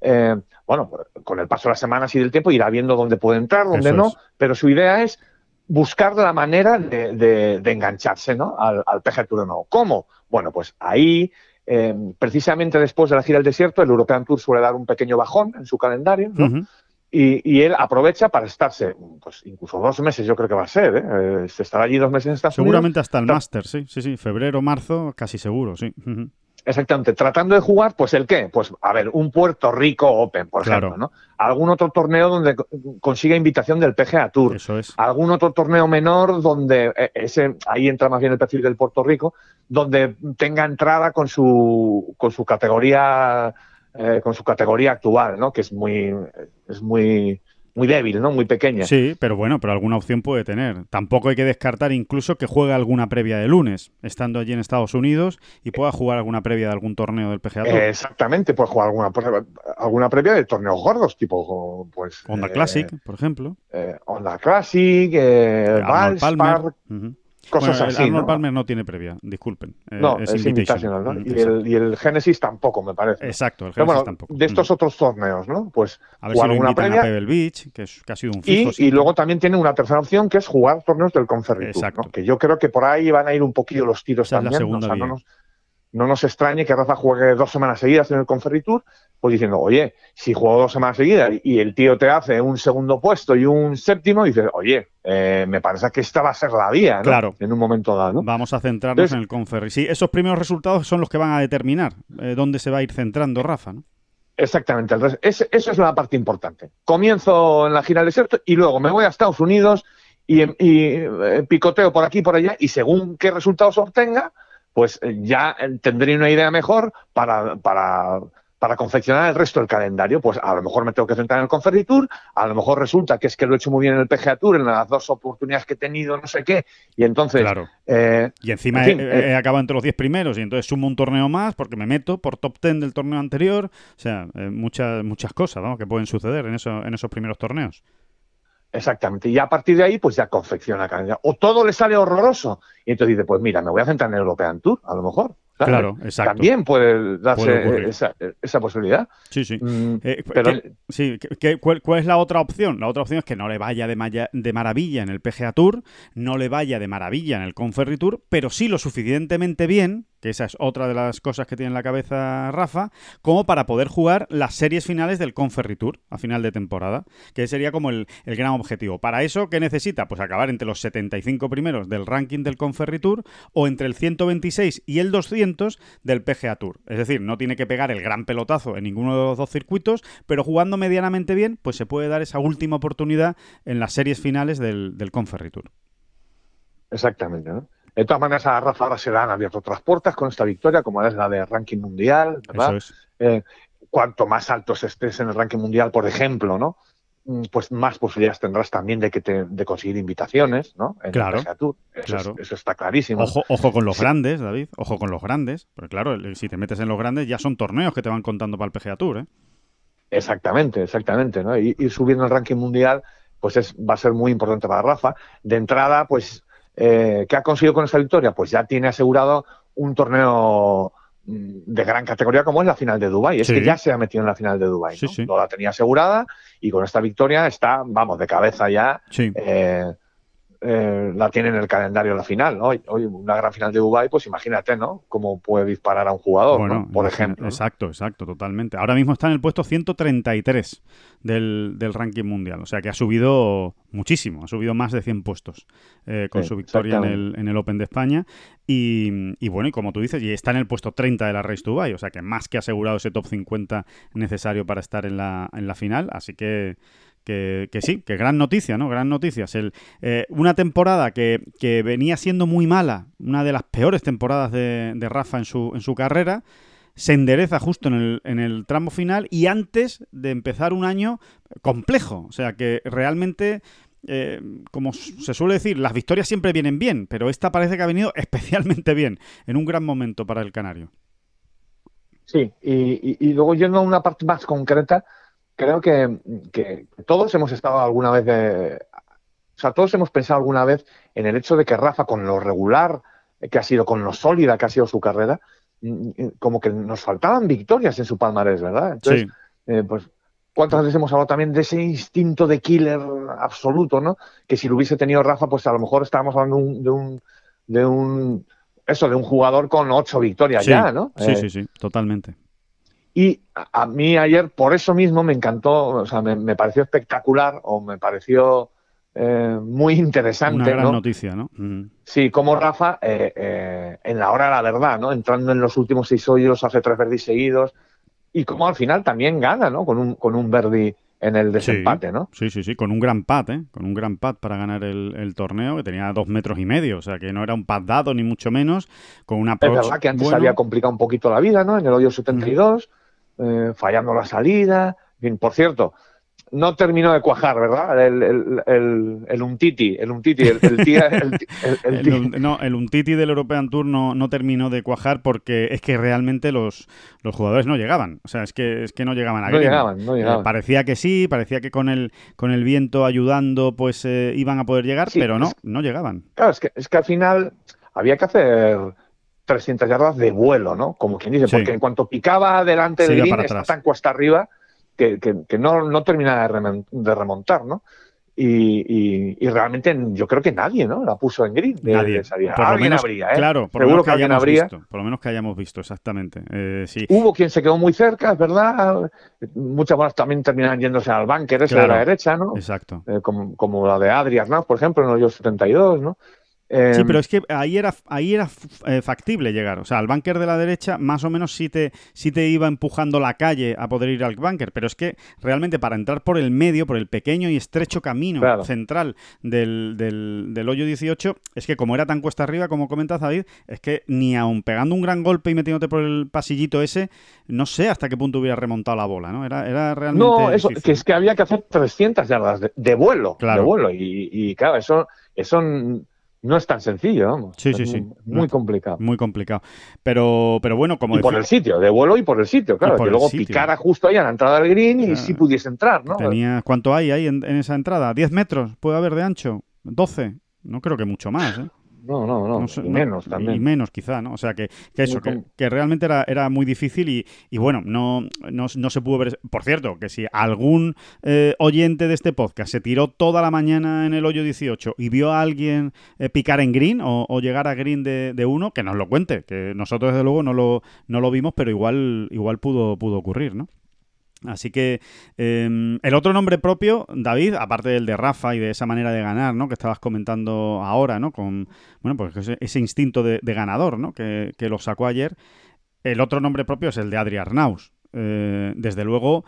[SPEAKER 2] eh, bueno, con el paso de las semanas y del tiempo irá viendo dónde puede entrar, dónde no, pero su idea es buscar la manera de, engancharse ¿no? al, al PGA Tour no. ¿Cómo? Bueno, pues ahí, eh, precisamente después de la gira del desierto, el European Tour suele dar un pequeño bajón en su calendario, ¿no? Y, él aprovecha para estarse, pues incluso dos meses, yo creo que va a ser, ¿eh? eh se estará allí dos meses en Estados
[SPEAKER 1] Seguramente hasta el Master, sí, sí, sí, febrero, marzo, casi seguro, sí.
[SPEAKER 2] Exactamente, tratando de jugar, pues el qué, pues a ver, un Puerto Rico Open, por ejemplo, ¿no? Algún otro torneo donde consiga invitación del PGA Tour.
[SPEAKER 1] Eso es.
[SPEAKER 2] Algún otro torneo menor donde eh, ese, ahí entra más bien el perfil del Puerto Rico, donde tenga entrada con su, con su categoría eh, con su categoría actual, ¿no? Que es muy, es muy, muy débil, ¿no? Muy pequeña.
[SPEAKER 1] Sí, pero bueno, pero alguna opción puede tener. Tampoco hay que descartar incluso que juegue alguna previa de lunes, estando allí en Estados Unidos y pueda jugar alguna previa de algún torneo del PGA
[SPEAKER 2] exactamente, puede jugar alguna, alguna previa de torneos gordos, tipo pues
[SPEAKER 1] Honda Classic, por ejemplo.
[SPEAKER 2] Eh, Honda Classic, eh, Valspar, cosas así.
[SPEAKER 1] Arnold Palmer no tiene previa, disculpen.
[SPEAKER 2] Eh, no, es, invitational, ¿no? Y el, y el, Genesis tampoco, me parece.
[SPEAKER 1] Exacto, el Genesis tampoco.
[SPEAKER 2] De estos otros torneos, ¿no? Pues
[SPEAKER 1] a ver jugar si una previa. A Pebble Beach, que, es, que, ha sido un fijo.
[SPEAKER 2] Y, y, luego también tiene una tercera opción que es jugar torneos del Conferry Exacto. ¿no? Que yo creo que por ahí van a ir un poquillo los tiros
[SPEAKER 1] Esa
[SPEAKER 2] también.
[SPEAKER 1] Es la segunda
[SPEAKER 2] ¿no? O sea, no nos, no nos extrañe que Rafa juegue dos semanas seguidas en el Conferry Tour, pues diciendo, oye, si juego dos semanas seguidas y el tío te hace un segundo puesto y un séptimo, dices, oye, eh, me parece que esta va a ser la vía, ¿no?
[SPEAKER 1] Claro.
[SPEAKER 2] En un momento dado, ¿no?
[SPEAKER 1] Vamos a centrarnos en el Conferry. Sí, esos primeros resultados son los que van a determinar eh, dónde se va a ir centrando Rafa, ¿no?
[SPEAKER 2] Exactamente, eso es la parte importante. Comienzo en la gira del desierto y luego me voy a Estados Unidos y, y eh, picoteo por aquí y por allá y según qué resultados obtenga, pues eh, ya eh, tendría una idea mejor para, para, para, confeccionar el resto del calendario. Pues a lo mejor me tengo que centrar en el Conferry Tour, a lo mejor resulta que es que lo he hecho muy bien en el PGA Tour, en las dos oportunidades que he tenido, no sé qué, y entonces...
[SPEAKER 1] Claro. Eh, y encima he, acabado entre los 10 primeros y entonces sumo un torneo más porque me meto por top 10 del torneo anterior. O sea, muchas, muchas cosas ¿no? que pueden suceder en, eso, en esos primeros torneos.
[SPEAKER 2] Exactamente. Y a partir de ahí, pues ya confecciona calendario. O todo le sale horroroso. Y entonces dice, pues mira, me voy a centrar en el European Tour, a lo mejor.
[SPEAKER 1] Claro, exacto.
[SPEAKER 2] También puede darse esa, esa, posibilidad.
[SPEAKER 1] Sí, sí. Mm, eh, pero... sí cuál, es la otra opción? La otra opción es que no le vaya de, de, maravilla en el PGA Tour, no le vaya de maravilla en el Conferry Tour, pero sí lo suficientemente bien que esa es otra de las cosas que tiene en la cabeza Rafa, como para poder jugar las series finales del Conferry Tour a final de temporada, que sería como el, gran objetivo. Para eso, ¿qué necesita? Pues acabar entre los 75 primeros del ranking del Conferry Tour o entre el 126 y el 200 del PGA Tour. Es decir, no tiene que pegar el gran pelotazo en ninguno de los dos circuitos, pero jugando medianamente bien, pues se puede dar esa última oportunidad en las series finales del, del Conferry Tour.
[SPEAKER 2] Exactamente, ¿no? De todas maneras, a Rafa ahora se le han abierto otras puertas con esta victoria, como es la de ranking mundial, ¿verdad? Eh, cuanto más altos estés en el ranking mundial, por ejemplo, ¿no? Mm, pues más posibilidades tendrás también de que te, de conseguir invitaciones, ¿no?
[SPEAKER 1] claro,
[SPEAKER 2] eso, claro. eso, está clarísimo.
[SPEAKER 1] Ojo, ojo con los grandes, David, ojo con los grandes, porque claro, si te metes en los grandes ya son torneos que te van contando para el PGA Tour, ¿eh?
[SPEAKER 2] Exactamente, exactamente, ¿no? Y ir subiendo el ranking mundial, pues es, va a ser muy importante para Rafa. De entrada, pues eh, ¿Qué ha conseguido con esta victoria? Pues ya tiene asegurado un torneo mm, de gran categoría como es la final de Dubai. Es que ya se ha metido en la final de Dubai. ¿no? la tenía asegurada y con esta victoria está, vamos, de cabeza ya.
[SPEAKER 1] Eh,
[SPEAKER 2] eh, la tiene en el calendario la final, ¿no? Hoy, una gran final de Dubai, pues imagínate, ¿no? Cómo puede disparar a un jugador, ¿no? Por ejemplo.
[SPEAKER 1] Exacto, exacto, totalmente. Ahora mismo está en el puesto 133 del, del ranking mundial, o sea que ha subido muchísimo, ha subido más de 100 puestos eh, con su victoria en el, en el, Open de España. Y, y, bueno, y como tú dices, y está en el puesto 30 de la Race Dubai, o sea que más que asegurado ese top 50 necesario para estar en la, en la final, así que que, sí, que gran noticia, ¿no? Gran noticias. El, eh, una temporada que, venía siendo muy mala, una de las peores temporadas de, Rafa en su, en su carrera, se endereza justo en el, en el tramo final y antes de empezar un año complejo. O sea que realmente eh, como se suele decir, las victorias siempre vienen bien, pero esta parece que ha venido especialmente bien, en un gran momento para el Canario.
[SPEAKER 2] Sí, y, y luego yendo a una parte más concreta, creo que, todos hemos estado alguna vez de, o sea, todos hemos pensado alguna vez en el hecho de que Rafa, con lo regular que ha sido, con lo sólida que ha sido su carrera, como que nos faltaban victorias en su palmarés, ¿verdad? Entonces, eh, pues, ¿cuántas veces hemos hablado también de ese instinto de killer absoluto, ¿no? Que si lo hubiese tenido Rafa, pues a lo mejor estábamos hablando de un, de un, eso, de un jugador con ocho victorias ya, ¿no?
[SPEAKER 1] Sí, sí, sí, totalmente.
[SPEAKER 2] Y a, mí ayer, por eso mismo, me encantó, o sea, me, pareció espectacular o me pareció eh, muy interesante. Una
[SPEAKER 1] gran noticia, ¿no?
[SPEAKER 2] Sí, como Rafa, eh, eh, en la hora de la verdad, ¿no? Entrando en los últimos seis hoyos, hace tres verdis seguidos y como al final también gana, ¿no? Con un, con un verdi en el desempate, ¿no?
[SPEAKER 1] Sí, sí, sí, con un gran pad, ¿eh? Con un gran pad para ganar el, torneo, que tenía dos metros y medio, o sea, que no era un pad dado ni mucho menos, con una
[SPEAKER 2] Es verdad que antes había complicado un poquito la vida, ¿no? En el hoyo 72, eh, fallando la salida. Por cierto, no terminó de cuajar, ¿verdad? El, el, el, el Untiti, el Untiti, el,
[SPEAKER 1] el, no, el Untiti del European Tour no, no, terminó de cuajar porque es que realmente los, los jugadores no llegaban. O sea, es que, es que no llegaban a
[SPEAKER 2] No llegaban, no llegaban.
[SPEAKER 1] Eh, parecía que sí, parecía que con el, con el viento ayudando pues eh, iban a poder llegar, pero no, no llegaban.
[SPEAKER 2] Claro, es que, es que al final había que hacer 300 yardas de vuelo, ¿no? Como quien dice, porque en cuanto picaba adelante del green, está tan cuesta arriba que, que, no, no termina de remontar, ¿no? Y, y, realmente yo creo que nadie, ¿no? La puso en green.
[SPEAKER 1] Nadie. Por lo menos, habría, ¿eh? Claro, por Seguro lo menos que, hayamos habría. Visto, por lo menos que hayamos visto, exactamente. Eh, sí.
[SPEAKER 2] Hubo quien se quedó muy cerca, es verdad. Muchas bolas también terminan yéndose al bunker ese de la derecha, ¿no?
[SPEAKER 1] Exacto.
[SPEAKER 2] Eh, como, como, la de Adrián, ¿no? por ejemplo, en los 72, ¿no?
[SPEAKER 1] Sí, em, pero es que ahí era, ahí era eh, factible llegar. O sea, al búnker de la derecha más o menos sí te, sí te iba empujando la calle a poder ir al búnker. Pero es que realmente para entrar por el medio, por el pequeño y estrecho camino central del, del, hoyo 18, es que como era tan cuesta arriba, como comenta David, es que ni aun pegando un gran golpe y metiéndote por el pasillito ese, no sé hasta qué punto hubiera remontado la bola, ¿no? Era, era realmente.
[SPEAKER 2] No, eso, que es que había que hacer 300 yardas de, vuelo. Claro. De vuelo. Y, y claro, eso, eso no es tan sencillo, vamos.
[SPEAKER 1] Sí, sí, sí.
[SPEAKER 2] Muy, complicado.
[SPEAKER 1] Muy complicado. Pero, pero bueno, como.
[SPEAKER 2] Y por el sitio, de vuelo y por el sitio, claro. Que luego picara justo ahí a la entrada del green y si pudiese entrar, ¿no?
[SPEAKER 1] Tenía, ¿Cuánto hay ahí en, en, esa entrada? ¿10 metros puede haber de ancho? ¿12? No creo que mucho más, ¿eh?
[SPEAKER 2] No, no, no, y menos también.
[SPEAKER 1] Y menos quizá, ¿no? O sea, que, eso, que, realmente era, era muy difícil y, y bueno, no, no, no, se pudo ver... Por cierto, que si algún eh, oyente de este podcast se tiró toda la mañana en el hoyo 18 y vio a alguien eh, picar en green o, llegar a green de, de, uno, que nos lo cuente, que nosotros desde luego no lo, no lo vimos, pero igual, igual pudo, pudo ocurrir, ¿no? Así que em, el otro nombre propio, David, aparte del de Rafa y de esa manera de ganar, ¿no? Que estabas comentando ahora, ¿no? Con bueno, pues ese, instinto de, ganador, ¿no? Que, lo sacó ayer. El otro nombre propio es el de Adri Arnaus. Eh, desde luego,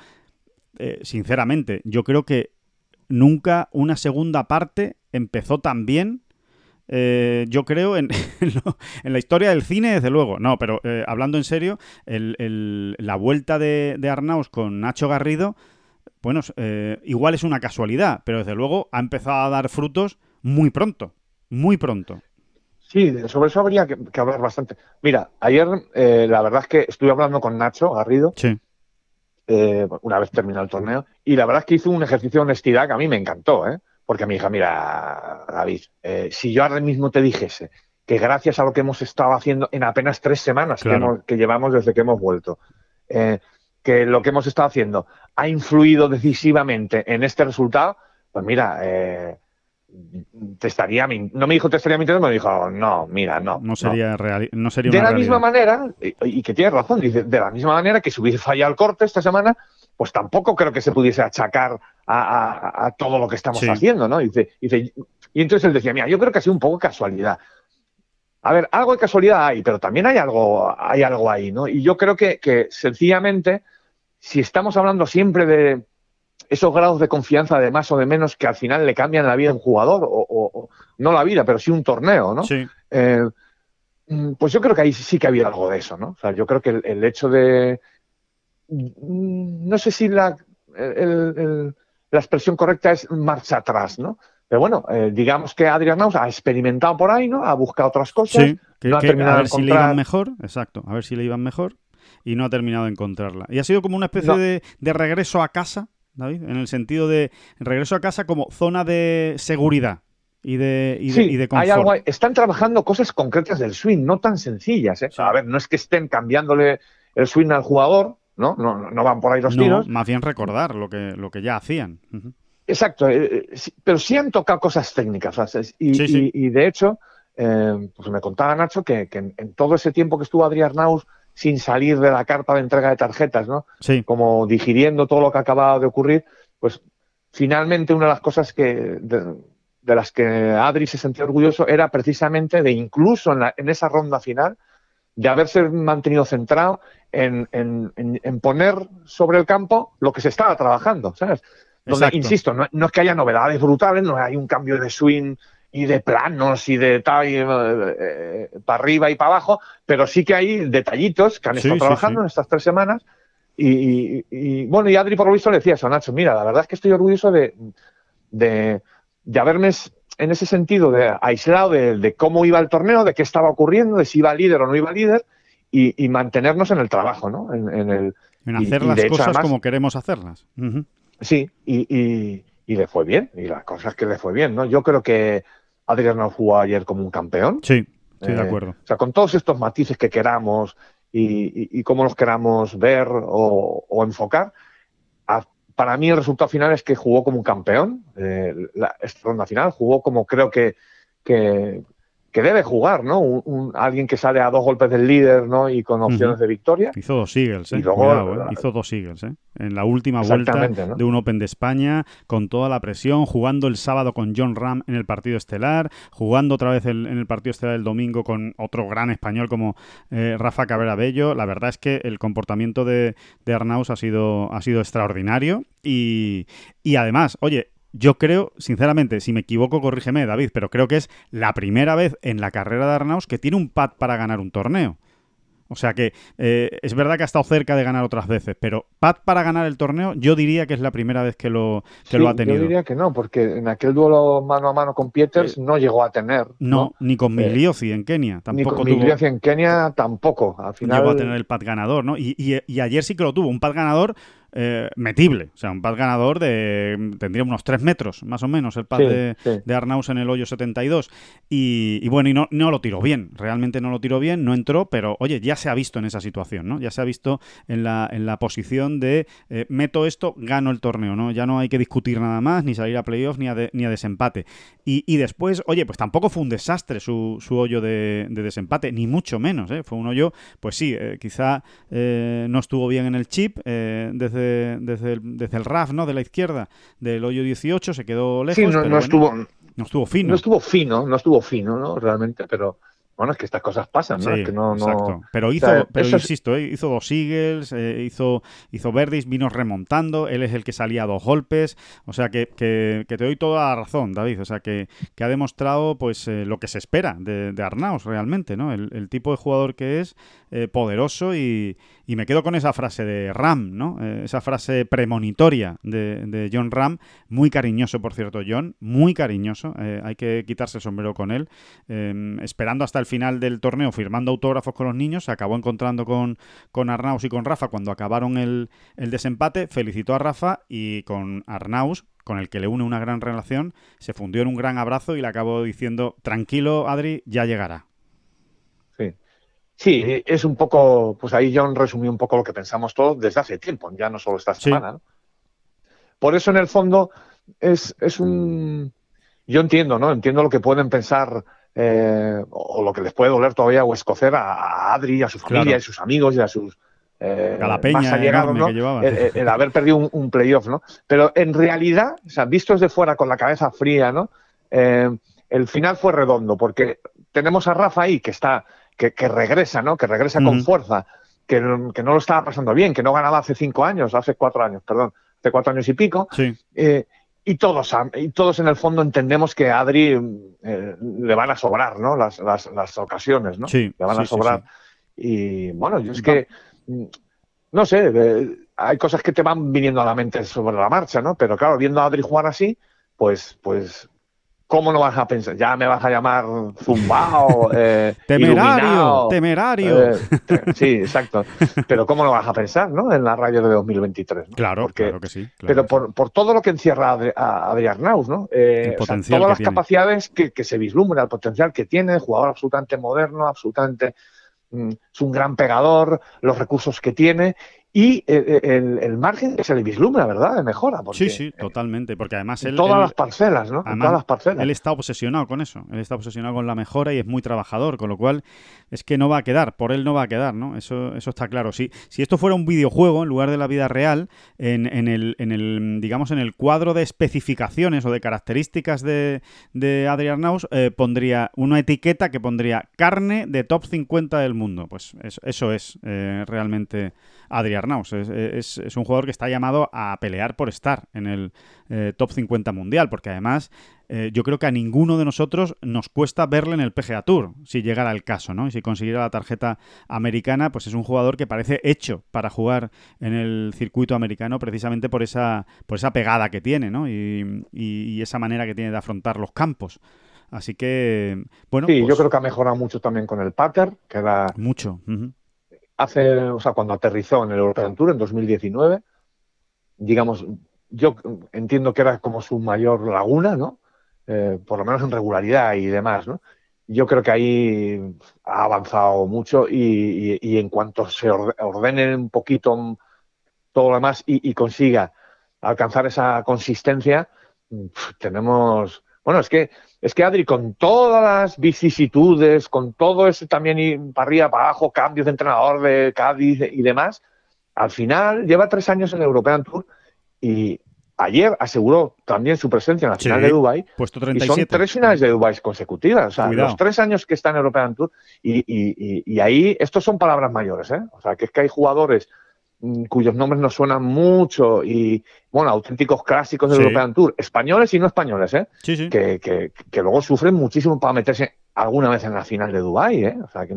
[SPEAKER 1] eh, sinceramente, yo creo que nunca una segunda parte empezó tan bien eh, yo creo en, en, la historia del cine, desde luego. No, pero eh, hablando en serio, la vuelta de, de, Arnaus con Nacho Garrido, bueno, eh, igual es una casualidad, pero desde luego ha empezado a dar frutos muy pronto, muy pronto.
[SPEAKER 2] Sí, sobre eso habría que, hablar bastante. Mira, ayer la verdad es que estuve hablando con Nacho Garrido.
[SPEAKER 1] Sí.
[SPEAKER 2] una vez terminado el torneo, y la verdad es que hizo un ejercicio de honestidad que a mí me encantó, ¿eh? Porque me dijo, mira, David, eh, si yo ahora mismo te dijese que gracias a lo que hemos estado haciendo en apenas tres semanas que, llevamos desde que hemos vuelto, eh, que lo que hemos estado haciendo ha influido decisivamente en este resultado, pues mira, eh, te estaría, no me dijo te estaría mintiendo, me dijo, no, mira, no.
[SPEAKER 1] No sería, Real, no sería
[SPEAKER 2] De la misma manera, y, que tiene razón, dice, de la misma manera que si hubiese fallado el corte esta semana, pues tampoco creo que se pudiese achacar a, todo lo que estamos haciendo, ¿no? Dice, dice, y entonces él decía, mira, yo creo que ha sido un poco casualidad. A ver, algo de casualidad hay, pero también hay algo, hay algo ahí, ¿no? Y yo creo que, que sencillamente, si estamos hablando siempre de, esos grados de confianza de más o de menos que al final le cambian la vida a un jugador, o, no la vida, pero sí un torneo, ¿no?
[SPEAKER 1] Sí.
[SPEAKER 2] Eh, pues yo creo que ahí sí que ha habido algo de eso, ¿no? O sea, yo creo que el, hecho de. No sé si la, la expresión correcta es marcha atrás, ¿no? Pero bueno, eh, digamos que Adrián Naus ha experimentado por ahí, ¿no? Ha buscado otras cosas.
[SPEAKER 1] Sí, que, a ver si le iban mejor, exacto, a ver si le iban mejor y no ha terminado de encontrarla. Y ha sido como una especie de, de regreso a casa David, en el sentido de regreso a casa como zona de seguridad y de, y de, y confort.
[SPEAKER 2] Hay algo, están trabajando cosas concretas del swing, no tan sencillas. ¿eh? A ver, no es que estén cambiándole el swing al jugador, ¿no? No, no van por ahí los tiros.
[SPEAKER 1] Más bien recordar lo que, lo que ya hacían.
[SPEAKER 2] Exacto, eh, eh, pero sí han tocado cosas técnicas. Y, de hecho, pues me contaba Nacho que, en, en, todo ese tiempo que estuvo Adrián Naus sin salir de la carta de entrega de tarjetas, ¿no?
[SPEAKER 1] Sí.
[SPEAKER 2] Como digiriendo todo lo que acababa de ocurrir, pues finalmente una de las cosas que de, las que Adri se sentía orgulloso era precisamente de incluso en, en esa ronda final de haberse mantenido centrado en, en, poner sobre el campo lo que se estaba trabajando, ¿sabes? Donde, insisto, no, no, es que haya novedades brutales, no hay un cambio de swing y de planos y de tal, y, eh, eh, para arriba y para abajo, pero sí que hay detallitos que han estado trabajando en estas tres semanas. Y, bueno, y Adri por lo visto le decía eso, Nacho, mira, la verdad es que estoy orgulloso de, de, haberme en ese sentido de aislado de, cómo iba el torneo, de qué estaba ocurriendo, de si iba líder o no iba líder, y, mantenernos en el trabajo, ¿no? En, el,
[SPEAKER 1] en hacer las cosas como queremos hacerlas.
[SPEAKER 2] Sí, y, y, le fue bien, y las cosas que le fue bien, ¿no? Yo creo que Adrián no jugó ayer como un campeón.
[SPEAKER 1] Sí, estoy de eh, acuerdo.
[SPEAKER 2] O sea, con todos estos matices que queramos y, y, cómo los queramos ver o, enfocar, para mí el resultado final es que jugó como un campeón. Eh, la, esta ronda final jugó como creo que, que, que debe jugar, ¿no? Un, alguien que sale a dos golpes del líder, ¿no? Y con opciones de victoria.
[SPEAKER 1] Hizo dos Eagles, ¿eh? ¿eh? Hizo dos Eagles, ¿eh? En la última vuelta de un Open de España, con toda la presión, jugando el sábado con John Ram en el partido estelar, jugando otra vez en el partido estelar el domingo con otro gran español como eh, Rafa Cabrera Bello. La verdad es que el comportamiento de, de Arnaus ha sido, ha sido extraordinario y, y además, oye, yo creo, sinceramente, si me equivoco, corrígeme, David, pero creo que es la primera vez en la carrera de Arnaus que tiene un pad para ganar un torneo. O sea que eh, es verdad que ha estado cerca de ganar otras veces, pero pad para ganar el torneo, yo diría que es la primera vez que lo, que lo ha tenido.
[SPEAKER 2] Yo diría que no, porque en aquel duelo mano a mano con Pieters eh, no llegó a tener.
[SPEAKER 1] No, ni con eh, Migliosi en Kenia. Tampoco
[SPEAKER 2] ni con Migliosi en Kenia tampoco. Al final...
[SPEAKER 1] Llegó a tener el pad ganador, ¿no? Y, y ayer sí que lo tuvo, un pad ganador eh, metible. O sea, un pad ganador de. tendría unos 3 metros, más o menos, el pad de, Arnaus en el hoyo 72. Y, y bueno, y no, no, lo tiró bien. Realmente no lo tiró bien, no entró, pero oye, ya se ha visto en esa situación, ¿no? Ya se ha visto en la, en la posición de eh, meto esto, gano el torneo, ¿no? Ya no hay que discutir nada más, ni salir a playoff, ni a, ni a desempate. Y, y, después, oye, pues tampoco fue un desastre su, su hoyo de, desempate, ni mucho menos, ¿eh? Fue un hoyo, pues sí, quizá no estuvo bien en el chip desde desde, el, desde el RAF, ¿no? De la izquierda, del hoyo 18, se quedó lejos.
[SPEAKER 2] Sí, no, estuvo,
[SPEAKER 1] no estuvo fino.
[SPEAKER 2] No estuvo fino, no estuvo fino, ¿no? Realmente, pero bueno, es que estas cosas pasan, ¿no? que no,
[SPEAKER 1] exacto. Pero hizo, pero insisto, ¿eh? hizo dos Eagles, eh, hizo, hizo Verdis, vino remontando, él es el que salía a dos golpes, o sea que, que, te doy toda la razón, David, o sea que, que ha demostrado pues eh, lo que se espera de, de Arnaus realmente, ¿no? El, tipo de jugador que es, poderoso y, me quedo con esa frase de Ram, ¿no? esa frase premonitoria de, John Ram, muy cariñoso, por cierto, John, muy cariñoso, hay que quitarse el sombrero con él, esperando hasta el final del torneo firmando autógrafos con los niños, se acabó encontrando con, con Arnaus y con Rafa cuando acabaron el, desempate, felicitó a Rafa y con Arnaus, con el que le une una gran relación, se fundió en un gran abrazo y le acabó diciendo, tranquilo Adri, ya llegará.
[SPEAKER 2] Sí. Sí, es un poco, pues ahí John resumió un poco lo que pensamos todos desde hace tiempo, ya no solo esta semana. Por eso, en el fondo, es, es un yo entiendo, ¿no? Entiendo lo que pueden pensar eh, o lo que les puede doler todavía o escocer a, Adri, a su familia, y a sus amigos y a sus
[SPEAKER 1] eh, a la peña ¿no?
[SPEAKER 2] el, haber perdido un, playoff, ¿no? Pero en realidad, o sea, vistos de fuera con la cabeza fría, ¿no? Eh, el final fue redondo porque tenemos a Rafa ahí que está, que, regresa, ¿no? Que regresa con fuerza, que, que, no lo estaba pasando bien, que no ganaba hace cinco años, hace cuatro años, perdón, hace cuatro años y pico.
[SPEAKER 1] Sí.
[SPEAKER 2] Eh, y todos, y todos en el fondo entendemos que a Adri eh, le van a sobrar, ¿no? Las, las, las ocasiones, ¿no?
[SPEAKER 1] Sí,
[SPEAKER 2] le van a sobrar. y bueno, yo es que, mm, no sé, eh, hay cosas que te van viniendo a la mente sobre la marcha, ¿no? Pero claro, viendo a Adri jugar así, pues, pues ¿Cómo no vas a pensar? Ya me vas a llamar zumbao, eh,
[SPEAKER 1] temerario, temerario.
[SPEAKER 2] Eh, sí, exacto. Pero ¿cómo no vas a pensar, no? En la radio de 2023.
[SPEAKER 1] Claro, claro que sí.
[SPEAKER 2] pero por, por, todo lo que encierra a Adrián Naus, ¿no? Eh, todas las capacidades que, que, se vislumbra, el potencial que tiene, jugador absolutamente moderno, absolutamente mm, es un gran pegador, los recursos que tiene y eh, eh, el, margen que se le vislumbra, ¿verdad? De mejora.
[SPEAKER 1] sí, sí, totalmente. Porque además él.
[SPEAKER 2] todas las parcelas, ¿no? Todas las parcelas.
[SPEAKER 1] Él está obsesionado con eso. Él está obsesionado con la mejora y es muy trabajador, con lo cual es que no va a quedar. Por él no va a quedar, ¿no? Eso, eso está claro. Si, si esto fuera un videojuego en lugar de la vida real, en, en, el, en el, digamos, en el cuadro de especificaciones o de características de, de Adrian Naus, eh, pondría una etiqueta que pondría carne de top 50 del mundo. Pues eso, eso es realmente Adrián Arnaus. Es, un jugador que está llamado a pelear por estar en el eh, top 50 mundial, porque además eh, yo creo que a ninguno de nosotros nos cuesta verle en el PGA Tour, si llegara el caso, ¿no? Y si consiguiera la tarjeta americana, pues es un jugador que parece hecho para jugar en el circuito americano precisamente por esa, por esa pegada que tiene, ¿no? Y, esa manera que tiene de afrontar los campos. Así que, bueno.
[SPEAKER 2] Sí, yo pues creo que ha mejorado mucho también con el pater, que era.
[SPEAKER 1] Mucho
[SPEAKER 2] hace, o sea, cuando aterrizó en el European Tour en 2019, digamos, yo entiendo que era como su mayor laguna, ¿no? Eh, por lo menos en regularidad y demás, ¿no? Yo creo que ahí ha avanzado mucho y, en cuanto se ordene un poquito todo lo demás y, consiga alcanzar esa consistencia, tenemos, bueno, es que es que Adri, con todas las vicisitudes, con todo ese también para arriba, para abajo, cambios de entrenador de Cádiz y demás, al final lleva tres años en el European Tour y ayer aseguró también su presencia en la final de Dubai
[SPEAKER 1] puesto
[SPEAKER 2] y son tres finales de Dubai consecutivas, o sea, los tres años que está en European Tour y, y, ahí, estos son palabras mayores, ¿eh? o sea, que es que hay jugadores cuyos nombres nos suenan mucho y, bueno, auténticos clásicos del European Tour, españoles y no españoles, ¿eh? Que, que, que, luego sufren muchísimo para meterse alguna vez en la final de Dubái, ¿eh? O sea, que,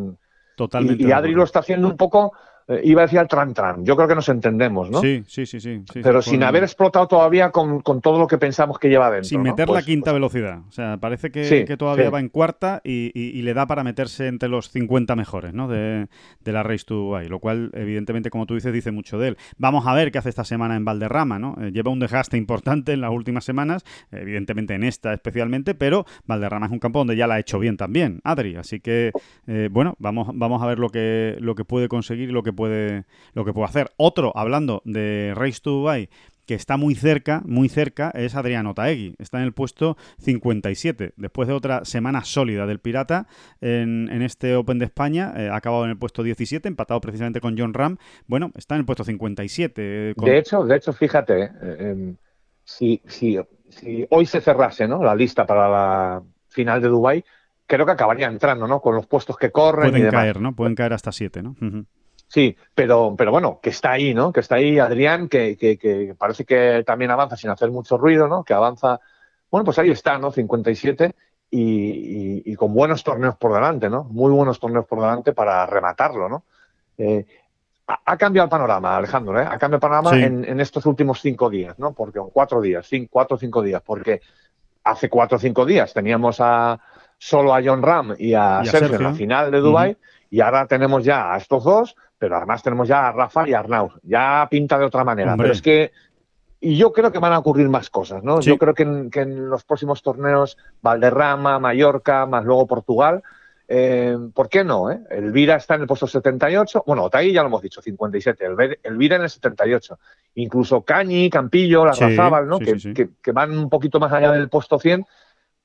[SPEAKER 1] Totalmente.
[SPEAKER 2] Y, y Adri lo está haciendo un poco eh, iba a decir al tran tran. Yo creo que nos entendemos, ¿no?
[SPEAKER 1] Sí, sí, sí, sí.
[SPEAKER 2] Pero sin haber explotado todavía con, todo lo que pensamos que lleva dentro.
[SPEAKER 1] Sin meter la pues, quinta pues velocidad. O sea, parece que, todavía va en cuarta y, le da para meterse entre los 50 mejores, ¿no? De, la Race to Dubai, lo cual, evidentemente, como tú dices, dice mucho de él. Vamos a ver qué hace esta semana en Valderrama, ¿no? Eh, lleva un desgaste importante en las últimas semanas, evidentemente en esta especialmente, pero Valderrama es un campo donde ya la ha hecho bien también, Adri. Así que, eh, bueno, vamos, vamos a ver lo que, lo que puede conseguir y lo que puede, lo que puede hacer. Otro, hablando de Race to Dubai, que está muy cerca, muy cerca, es Adriano Taegui. Está en el puesto 57. Después de otra semana sólida del Pirata en, este Open de España, eh, ha acabado en el puesto 17, empatado precisamente con John Ram. Bueno, está en el puesto 57.
[SPEAKER 2] Eh, de hecho, de hecho, fíjate, eh, em, si, si, si, hoy se cerrase ¿no? la lista para la final de Dubai, creo que acabaría entrando, ¿no? Con los puestos que corren.
[SPEAKER 1] Pueden caer, ¿no? Pueden caer hasta 7, ¿no?
[SPEAKER 2] Sí, pero, pero bueno, que está ahí, ¿no? Que está ahí Adrián, que, que, parece que también avanza sin hacer mucho ruido, ¿no? Que avanza, bueno, pues ahí está, ¿no? 57 y, y, con buenos torneos por delante, ¿no? Muy buenos torneos por delante para rematarlo, ¿no? Eh, ha, cambiado el panorama, Alejandro, ¿eh? Ha cambiado el panorama en, estos últimos cinco días, ¿no? Porque, en cuatro días, cinco, cuatro o cinco días, porque hace cuatro o cinco días teníamos a solo a John Ram y a, Sergio, en la final de Dubai y ahora tenemos ya a estos dos pero además tenemos ya a Rafa y a Arnaud. Ya pinta de otra manera. Pero es que. Y yo creo que van a ocurrir más cosas, ¿no? Yo creo que en, los próximos torneos, Valderrama, Mallorca, más luego Portugal, eh, ¿por qué no? Eh? Elvira está en el puesto 78. Bueno, Otay ya lo hemos dicho, 57. Elvira en el 78. Incluso Cañi, Campillo, la ¿no? que, que, van un poquito más allá del puesto 100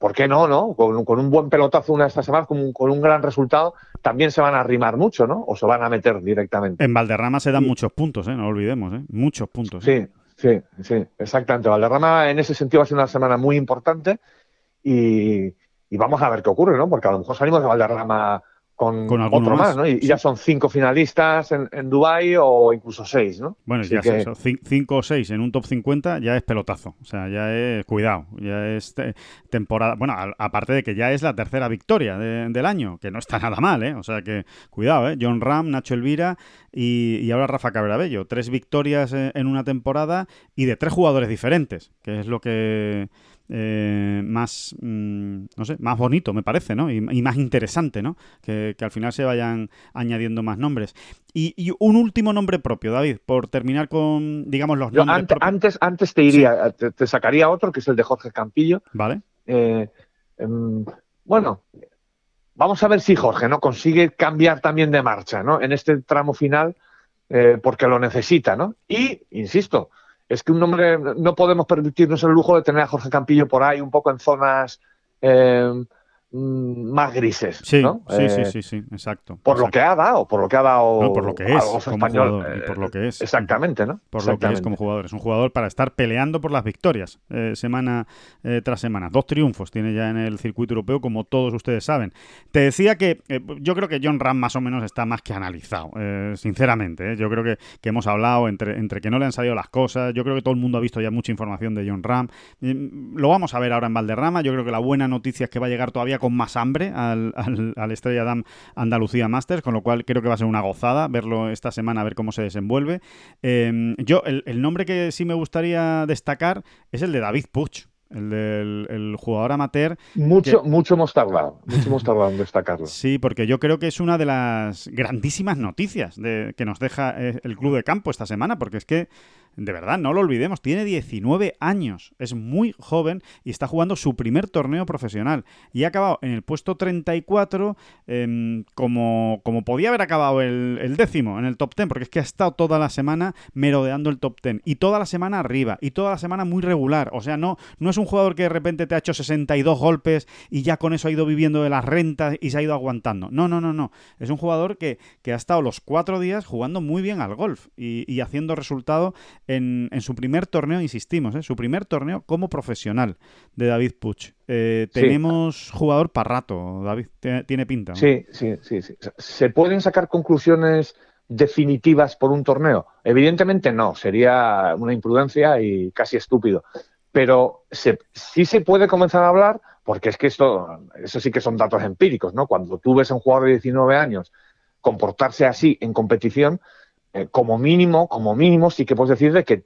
[SPEAKER 2] ¿por qué no, no? Con, un buen pelotazo una de estas semanas, con un, gran resultado, también se van a arrimar mucho, ¿no? O se van a meter directamente.
[SPEAKER 1] En Valderrama se dan muchos puntos, ¿eh? No lo olvidemos, ¿eh? Muchos puntos.
[SPEAKER 2] ¿eh? Sí, sí, sí, exactamente. Valderrama en ese sentido va a ser una semana muy importante y, y vamos a ver qué ocurre, ¿no? Porque a lo mejor salimos de Valderrama con, otro más, ¿no? Y, ya son cinco finalistas en, en Dubái o incluso seis, ¿no?
[SPEAKER 1] Bueno, ya es eso. cinco o seis en un top 50 ya es pelotazo. O sea, ya es, cuidado, ya es temporada. Bueno, aparte de que ya es la tercera victoria del año, que no está nada mal, ¿eh? O sea que, cuidado, ¿eh? John Ram, Nacho Elvira y, y ahora Rafa Cabrabello. Tres victorias en una temporada y de tres jugadores diferentes, que es lo que eh, más, mm, no sé, más bonito, me parece, ¿no? Y, más interesante, ¿no? Que, al final se vayan añadiendo más nombres. Y, un último nombre propio, David, por terminar con, digamos, los nombres
[SPEAKER 2] antes, antes, te iría, te, sacaría otro, que es el de Jorge Campillo.
[SPEAKER 1] Vale.
[SPEAKER 2] Eh, em, bueno, vamos a ver si Jorge no consigue cambiar también de marcha, ¿no? En este tramo final, eh, porque lo necesita, ¿no? Y, insisto, es que un nombre, no podemos permitirnos el lujo de tener a Jorge Campillo por ahí un poco en zonas eh, más grises.
[SPEAKER 1] Sí,
[SPEAKER 2] ¿no?
[SPEAKER 1] sí, sí, eh, sí, sí, exacto.
[SPEAKER 2] Por lo que ha dado, por lo que ha dado.
[SPEAKER 1] por lo que es, como jugador, y por lo que es.
[SPEAKER 2] Exactamente, ¿no?
[SPEAKER 1] Por lo que es como jugador. Es un jugador para estar peleando por las victorias eh, semana eh, tras semana. Dos triunfos tiene ya en el circuito europeo, como todos ustedes saben. Te decía que yo creo que John Ram más o menos está más que analizado, sinceramente. Yo creo que, que, hemos hablado entre, entre que no le han salido las cosas. Yo creo que todo el mundo ha visto ya mucha información de John Ram. Lo vamos a ver ahora en Valderrama. Yo creo que la buena noticia es que va a llegar todavía con más hambre al, al, Estrella Damm Andalucía Masters, con lo cual creo que va a ser una gozada verlo esta semana, a ver cómo se desenvuelve. Em, yo, el, nombre que sí me gustaría destacar es el de David Puch el del jugador amateur.
[SPEAKER 2] Mucho, mucho hemos tardado, mucho hemos tardado en destacarlo.
[SPEAKER 1] Sí, porque yo creo que es una de las grandísimas noticias de, que nos deja eh, el club de campo esta semana, porque es que de verdad, no lo olvidemos, tiene 19 años, es muy joven y está jugando su primer torneo profesional. Y ha acabado en el puesto 34 em, como, como podía haber acabado el, décimo en el top 10, porque es que ha estado toda la semana merodeando el top 10 y toda la semana arriba y toda la semana muy regular. O sea, no, no es un jugador que de repente te ha hecho 62 golpes y ya con eso ha ido viviendo de las rentas y se ha ido aguantando. No, no, no, no. Es un jugador que, ha estado los cuatro días jugando muy bien al golf y haciendo resultado en, su primer torneo, insistimos, ¿eh? su primer torneo como profesional de David Puch. Eh, tenemos jugador para rato, David, tiene, pinta.
[SPEAKER 2] Sí, sí, sí, sí. ¿Se pueden sacar conclusiones definitivas por un torneo? Evidentemente no, sería una imprudencia y casi estúpido. Pero sí se puede comenzar a hablar, porque es que esto, eso sí que son datos empíricos, ¿no? Cuando tú ves a un jugador de 19 años comportarse así en competición, eh, como mínimo, como mínimo, sí que puedes decir que,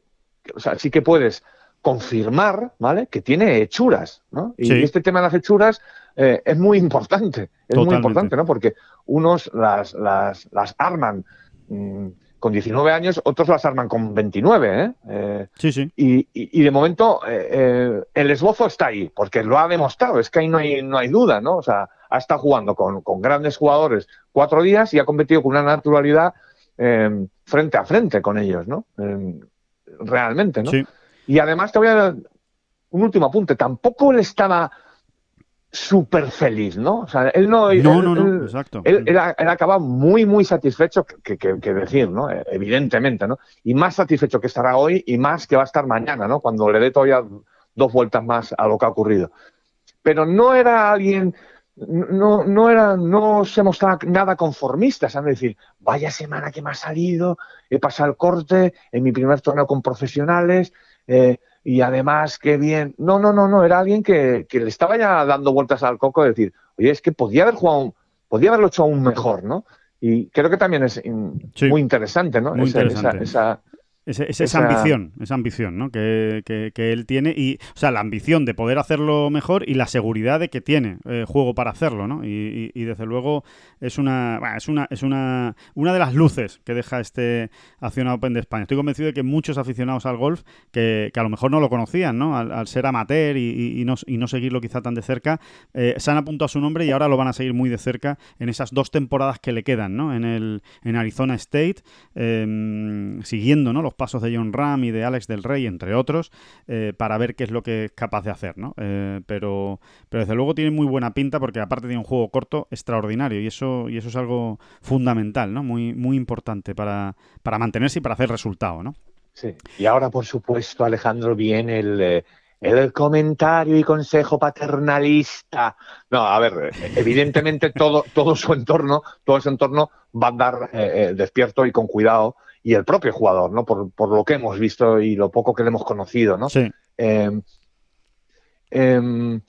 [SPEAKER 2] o sea, sí que puedes confirmar, ¿vale? Que tiene hechuras, ¿no? Y este tema de las hechuras eh, es muy importante, es muy importante, ¿no? Porque unos las, las, las arman mm, con 19 años, otros las arman con 29, ¿eh?
[SPEAKER 1] eh sí, sí.
[SPEAKER 2] Y, y, de momento el esbozo está ahí, porque lo ha demostrado, es que ahí no hay, no hay duda, ¿no? O sea, ha estado jugando con, con grandes jugadores cuatro días y ha competido con una naturalidad eh, frente a frente con ellos, ¿no? Eh, realmente, ¿no? Y además te voy a dar un último apunte. Tampoco él estaba súper feliz, ¿no? O sea, él no...
[SPEAKER 1] No, no, no, exacto.
[SPEAKER 2] Él, él, acaba muy, muy satisfecho que, decir, ¿no? Evidentemente, ¿no? Y más satisfecho que estará hoy y más que va a estar mañana, ¿no? Cuando le dé todavía dos vueltas más a lo que ha ocurrido. Pero no era alguien no, no, era, no se mostraba nada conformista, es decir, vaya semana que me ha salido, he pasado el corte en mi primer torneo con profesionales eh, y además qué bien. No, no, no, no, era alguien que, le estaba ya dando vueltas al coco de decir, oye, es que podía haber jugado, podía haberlo hecho aún mejor, ¿no? Y creo que también es muy interesante, ¿no?
[SPEAKER 1] Muy interesante. esa, esa, ambición, esa ambición, ¿no? Que, que, él tiene y, o sea, la ambición de poder hacerlo mejor y la seguridad de que tiene eh, juego para hacerlo, ¿no? Y, y, desde luego es una, es una, es una, una de las luces que deja este Acción Open de España. Estoy convencido de que muchos aficionados al golf que, a lo mejor no lo conocían, ¿no? Al, ser amateur y, no, y no seguirlo quizá tan de cerca, eh, se han apuntado a su nombre y ahora lo van a seguir muy de cerca en esas dos temporadas que le quedan, ¿no? En el, en Arizona State, em, siguiendo, ¿no? Los pasos de John Ram y de Alex del Rey, entre otros, eh, para ver qué es lo que es capaz de hacer, ¿no? Eh, pero, pero desde luego tiene muy buena pinta porque aparte tiene un juego corto extraordinario y eso, y eso es algo fundamental, ¿no? Muy, muy importante para, para mantenerse y para hacer resultado, ¿no?
[SPEAKER 2] Sí. Y ahora, por supuesto, Alejandro, viene el, eh, el comentario y consejo paternalista. No, a ver, evidentemente todo, todo su entorno, todo ese entorno va a andar despierto y con cuidado y el propio jugador, ¿no? Por, por, lo que hemos visto y lo poco que le hemos conocido, ¿no?
[SPEAKER 1] Sí.
[SPEAKER 2] Eh, eh,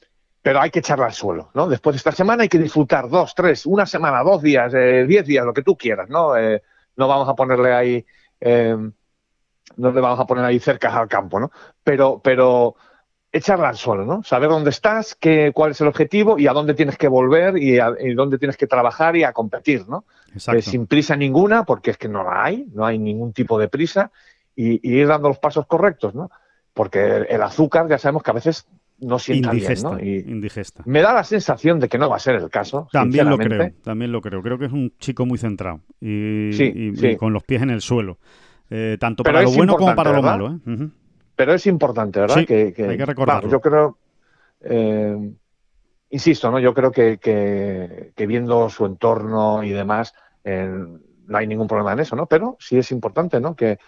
[SPEAKER 2] pero hay que echarla al suelo, ¿no? Después de esta semana hay que disfrutar dos, tres, una semana, dos días, eh, diez días, lo que tú quieras, ¿no? Eh, no vamos a ponerle ahí, em, no le vamos a poner ahí cerca al campo, ¿no? Pero, pero echarla al suelo, ¿no? Saber dónde estás, qué, cuál es el objetivo y a dónde tienes que volver y, a, y dónde tienes que trabajar y a competir, ¿no? Eh, sin prisa ninguna, porque es que no la hay, no hay ningún tipo de prisa, y, y, ir dando los pasos correctos, ¿no? Porque el, el azúcar ya sabemos que a veces no sienta
[SPEAKER 1] indigesta,
[SPEAKER 2] bien, ¿no? Y
[SPEAKER 1] indigesta.
[SPEAKER 2] Me da la sensación de que no va a ser el caso.
[SPEAKER 1] También lo creo, también lo creo. Creo que es un chico muy centrado y,
[SPEAKER 2] Sí,
[SPEAKER 1] y-
[SPEAKER 2] sí.
[SPEAKER 1] y con los pies en el suelo. Eh, tanto
[SPEAKER 2] Pero
[SPEAKER 1] para lo bueno como para lo
[SPEAKER 2] ¿verdad?
[SPEAKER 1] malo. ¿eh? Ujú.
[SPEAKER 2] Pero es importante, ¿verdad?
[SPEAKER 1] Sí,
[SPEAKER 2] que,
[SPEAKER 1] hay que recordarlo.
[SPEAKER 2] yo creo, eh, insisto, ¿no? Yo creo que, que, que viendo su entorno y demás, no hay ningún problema en eso, ¿no? Pero sí es importante, ¿no? Que,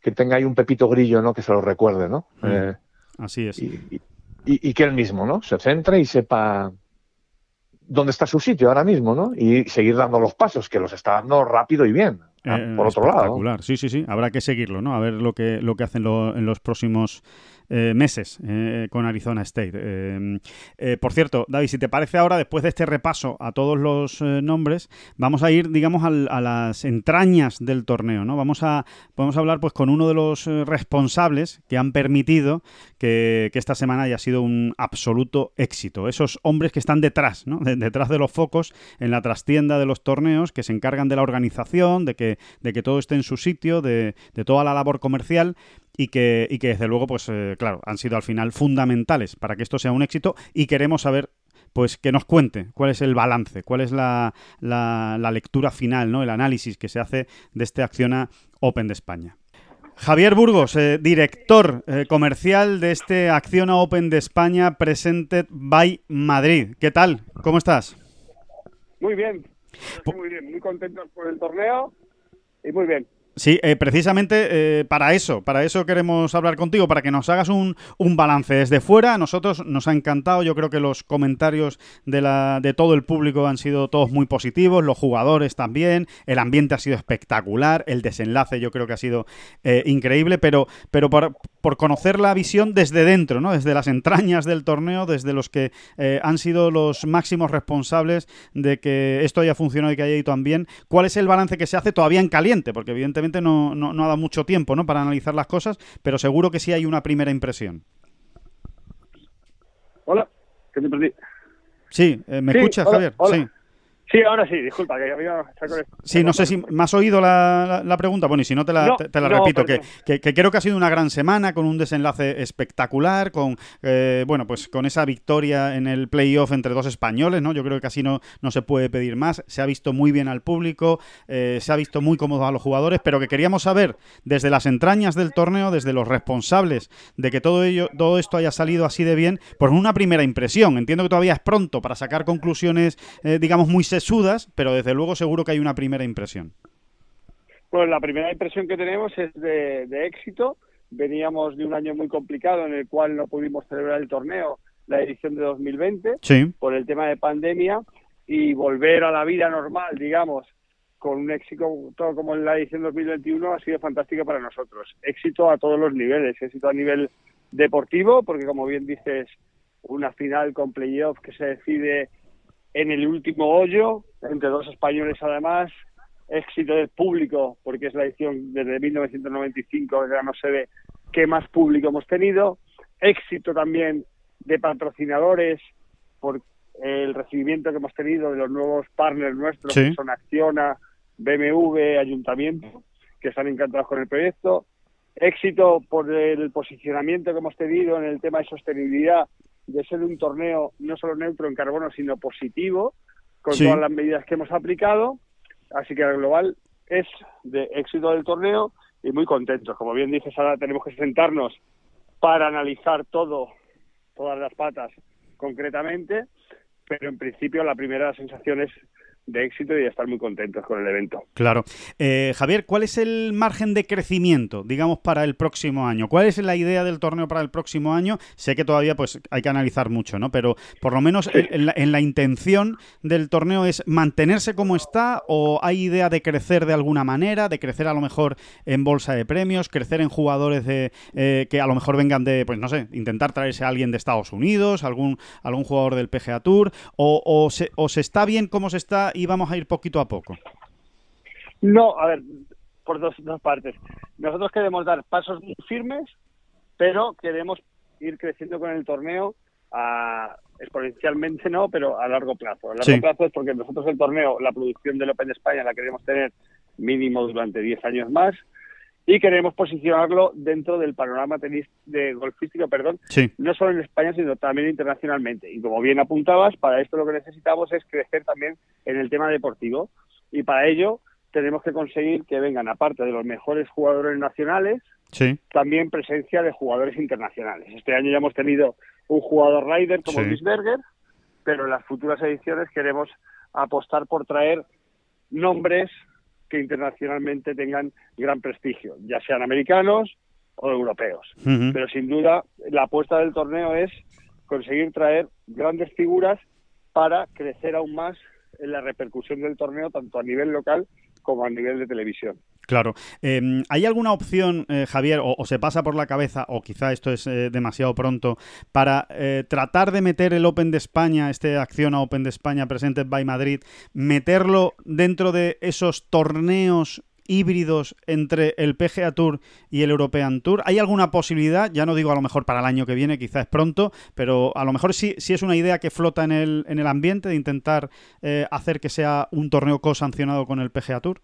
[SPEAKER 2] que tenga ahí un pepito grillo, ¿no? Que se lo recuerde, ¿no?
[SPEAKER 1] Mm.
[SPEAKER 2] Eh,
[SPEAKER 1] Así es.
[SPEAKER 2] y, y- que él mismo, ¿no? Se centre y sepa dónde está su sitio ahora mismo, ¿no? Y seguir dando los pasos, que los está dando rápido y bien.
[SPEAKER 1] Eh,
[SPEAKER 2] por otro lado.
[SPEAKER 1] espectacular. Sí, sí, sí. Habrá que seguirlo, ¿no? A ver lo que, lo que hacen lo- en los próximos meses eh, con Arizona State. Eh, eh, por cierto, David, si te parece ahora, después de este repaso a todos los eh, nombres, vamos a ir, digamos, al- a las entrañas del torneo, ¿no? Vamos a, vamos a hablar pues con uno de los eh, responsables que han permitido que, que esta semana haya sido un absoluto éxito. Esos hombres que están detrás, ¿no? De- detrás de los focos, en la trastienda de los torneos, que se encargan de la organización, de que, de que todo esté en su sitio, de toda la labor comercial y que, y que desde luego, pues eh, claro, han sido al final fundamentales para que esto sea un éxito y queremos saber pues que nos cuente cuál es el balance, cuál es la, la- la lectura final, ¿no? el análisis que se hace de este Acciona Open de España. Javier Burgos, eh, director eh, comercial de este Acciona Open de España Presented by Madrid. ¿Qué tal? ¿Cómo estás?
[SPEAKER 3] Muy bien, muy bien, muy contentos por el torneo y muy bien.
[SPEAKER 1] Sí, eh, precisamente eh, para eso, para eso queremos hablar contigo, para que nos hagas un, un balance desde fuera. A nosotros nos ha encantado, yo creo que los comentarios de, la, de todo el público han sido todos muy positivos, los jugadores también, el ambiente ha sido espectacular, el desenlace yo creo que ha sido eh, increíble, pero, pero por, por conocer la visión desde dentro, ¿no? desde las entrañas del torneo, desde los que eh, han sido los máximos responsables de que esto haya funcionado y que haya ido tan bien, ¿cuál es el balance que se hace todavía en caliente? Porque evidentemente no, no, no ha dado mucho tiempo ¿no? para analizar las cosas, pero seguro que sí hay una primera impresión.
[SPEAKER 3] Hola, que te perdí.
[SPEAKER 1] Sí, eh, ¿me
[SPEAKER 3] Sí,
[SPEAKER 1] escuchas,
[SPEAKER 3] hola,
[SPEAKER 1] Javier?
[SPEAKER 3] hola.
[SPEAKER 1] Sí.
[SPEAKER 3] Sí, ahora sí, disculpa, que había
[SPEAKER 1] Sí, no sé si me has oído la, la- la pregunta. Bueno, y si no, te la,
[SPEAKER 3] No,
[SPEAKER 1] te, te la
[SPEAKER 3] no,
[SPEAKER 1] repito. Que, que- que creo que ha sido una gran semana con un desenlace espectacular, con eh, bueno, pues con esa victoria en el playoff entre dos españoles, ¿no? Yo creo que casi no, no se puede pedir más. Se ha visto muy bien al público, eh, se ha visto muy cómodo a los jugadores, pero que queríamos saber desde las entrañas del torneo, desde los responsables de que todo ello, todo esto haya salido así de bien, por una primera impresión. Entiendo que todavía es pronto para sacar conclusiones, eh, digamos, muy sesudas, pero desde luego seguro que hay una primera impresión.
[SPEAKER 3] Pues la primera impresión que tenemos es de, de éxito. Veníamos de un año muy complicado en el cual no pudimos celebrar el torneo, la edición de 2020,
[SPEAKER 1] Sí.
[SPEAKER 3] por el tema de pandemia, y volver a la vida normal, digamos, con un éxito todo como en la edición 2021 ha sido fantástico para nosotros. Éxito a todos los niveles, éxito a nivel deportivo, porque como bien dices, una final con playoff que se decide en el último hoyo, entre dos españoles además, éxito del público, porque es la edición desde 1995, que ya no se ve qué más público hemos tenido, éxito también de patrocinadores por el recibimiento que hemos tenido de los nuevos partners nuestros,
[SPEAKER 1] Sí.
[SPEAKER 3] que son Acciona, BMW, Ayuntamiento, que están encantados con el proyecto, éxito por el posicionamiento que hemos tenido en el tema de sostenibilidad, de ser un torneo no solo neutro en carbono, sino positivo, con
[SPEAKER 1] Sí.
[SPEAKER 3] todas las medidas que hemos aplicado. Así que el global es de éxito del torneo y muy contentos. Como bien dices, ahora tenemos que sentarnos para analizar todo, todas las patas concretamente, pero en principio la primera sensación es de éxito y de estar muy contentos con el evento.
[SPEAKER 1] Claro. Eh, Javier, ¿cuál es el margen de crecimiento, digamos, para el próximo año? ¿Cuál es la idea del torneo para el próximo año? Sé que todavía pues hay que analizar mucho, ¿no? Pero por lo menos en, la, intención del torneo es mantenerse como está o hay idea de crecer de alguna manera, de crecer a lo mejor en bolsa de premios, crecer en jugadores de eh, que a lo mejor vengan de, pues no sé, intentar traerse a alguien de Estados Unidos, algún, algún jugador del PGA Tour, o, o, se, o se está bien como se está y vamos a ir poquito a poco?
[SPEAKER 3] No, a ver, por dos, dos partes. Nosotros queremos dar pasos muy firmes, pero queremos ir creciendo con el torneo a, exponencialmente no, pero a largo plazo. A largo plazo es porque nosotros el torneo, la producción del Open de España la queremos tener mínimo durante 10 años más y queremos posicionarlo dentro del panorama tenis de golfístico, perdón, no solo en España, sino también internacionalmente. Y como bien apuntabas, para esto lo que necesitamos es crecer también en el tema deportivo. Y para ello tenemos que conseguir que vengan, aparte de los mejores jugadores nacionales, también presencia de jugadores internacionales. Este año ya hemos tenido un jugador rider como Luis Berger, pero en las futuras ediciones queremos apostar por traer nombres que internacionalmente tengan gran prestigio, ya sean americanos o europeos. Pero sin duda, la apuesta del torneo es conseguir traer grandes figuras para crecer aún más en la repercusión del torneo, tanto a nivel local como a nivel de televisión.
[SPEAKER 1] Claro. Em, ¿Hay alguna opción, eh, Javier, o, se pasa por la cabeza, o quizá esto es eh, demasiado pronto, para eh, tratar de meter el Open de España, este Acción Open de España Presented by Madrid, meterlo dentro de esos torneos híbridos entre el PGA Tour y el European Tour? ¿Hay alguna posibilidad? Ya no digo a lo mejor para el año que viene, quizá es pronto, pero a lo mejor sí, sí es una idea que flota en el, en el ambiente de intentar hacer que sea un torneo co-sancionado con el PGA Tour.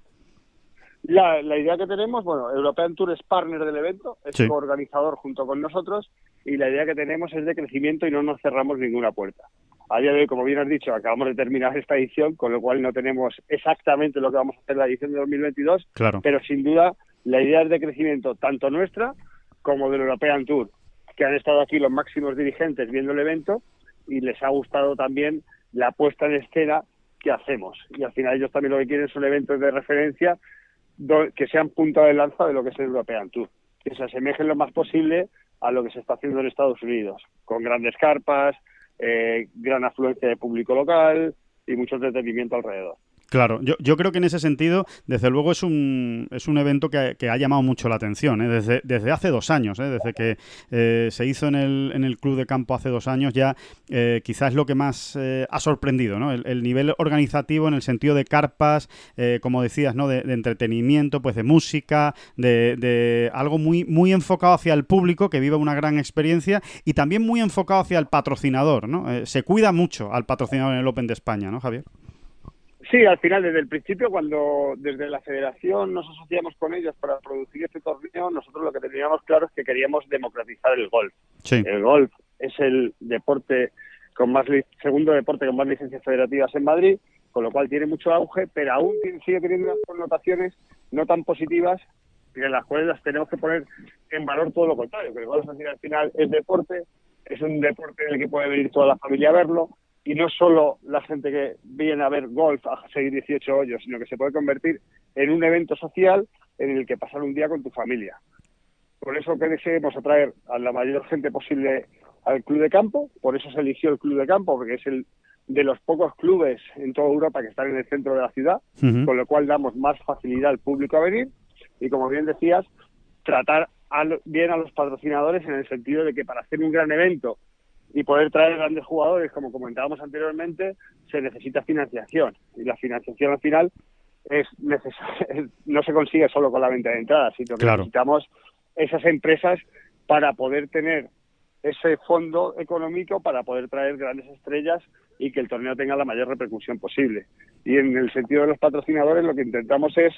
[SPEAKER 3] La, idea que tenemos, bueno, European Tour es partner del evento, es organizador junto con nosotros y la idea que tenemos es de crecimiento y no nos cerramos ninguna puerta. A día de hoy, como bien has dicho, acabamos de terminar esta edición, con lo cual no tenemos exactamente lo que vamos a hacer la edición de 2022,
[SPEAKER 1] claro.
[SPEAKER 3] pero sin duda la idea es de crecimiento tanto nuestra como del European Tour, que han estado aquí los máximos dirigentes viendo el evento y les ha gustado también la puesta en escena que hacemos. Y al final ellos también lo que quieren son eventos de referencia que sean punta de lanza de lo que es el European Tour, que se asemejen lo más posible a lo que se está haciendo en Estados Unidos, con grandes carpas, eh, gran afluencia de público local y mucho entretenimiento alrededor.
[SPEAKER 1] Claro, yo, yo creo que en ese sentido, desde luego es un, es un evento que, que ha llamado mucho la atención, ¿eh? desde, desde hace dos años, ¿eh? desde que eh, se hizo en el, en el Club de Campo hace dos años, ya quizás es lo que más ha sorprendido, ¿no? El, nivel organizativo en el sentido de carpas, como decías, ¿no? De, entretenimiento, pues de música, de, de, algo muy, muy enfocado hacia el público que vive una gran experiencia y también muy enfocado hacia el patrocinador, ¿no? se cuida mucho al patrocinador en el Open de España, ¿no, Javier?
[SPEAKER 3] Sí, al final, desde el principio, cuando desde la federación nos asociamos con ellos para producir este torneo, nosotros lo que teníamos claro es que queríamos democratizar el golf. El golf es el deporte con más segundo deporte con más licencias federativas en Madrid, con lo cual tiene mucho auge, pero aún sigue teniendo unas connotaciones no tan positivas en las cuales las tenemos que poner en valor todo lo contrario, que el golf al final es deporte, es un deporte en el que puede venir toda la familia a verlo, y no solo la gente que viene a ver golf a seguir 18 hoyos, sino que se puede convertir en un evento social en el que pasar un día con tu familia. Por eso que deseemos atraer a la mayor gente posible al club de campo, por eso se eligió el club de campo, porque es el de los pocos clubes en toda Europa que están en el centro de la ciudad, con lo cual damos más facilidad al público a venir. Y, como bien decías, tratar bien a los patrocinadores en el sentido de que para hacer un gran evento y poder traer grandes jugadores, como comentábamos anteriormente, se necesita financiación. Y la financiación al final es no se consigue solo con la venta de entradas, sino que necesitamos esas empresas para poder tener ese fondo económico para poder traer grandes estrellas y que el torneo tenga la mayor repercusión posible. Y en el sentido de los patrocinadores, lo que intentamos es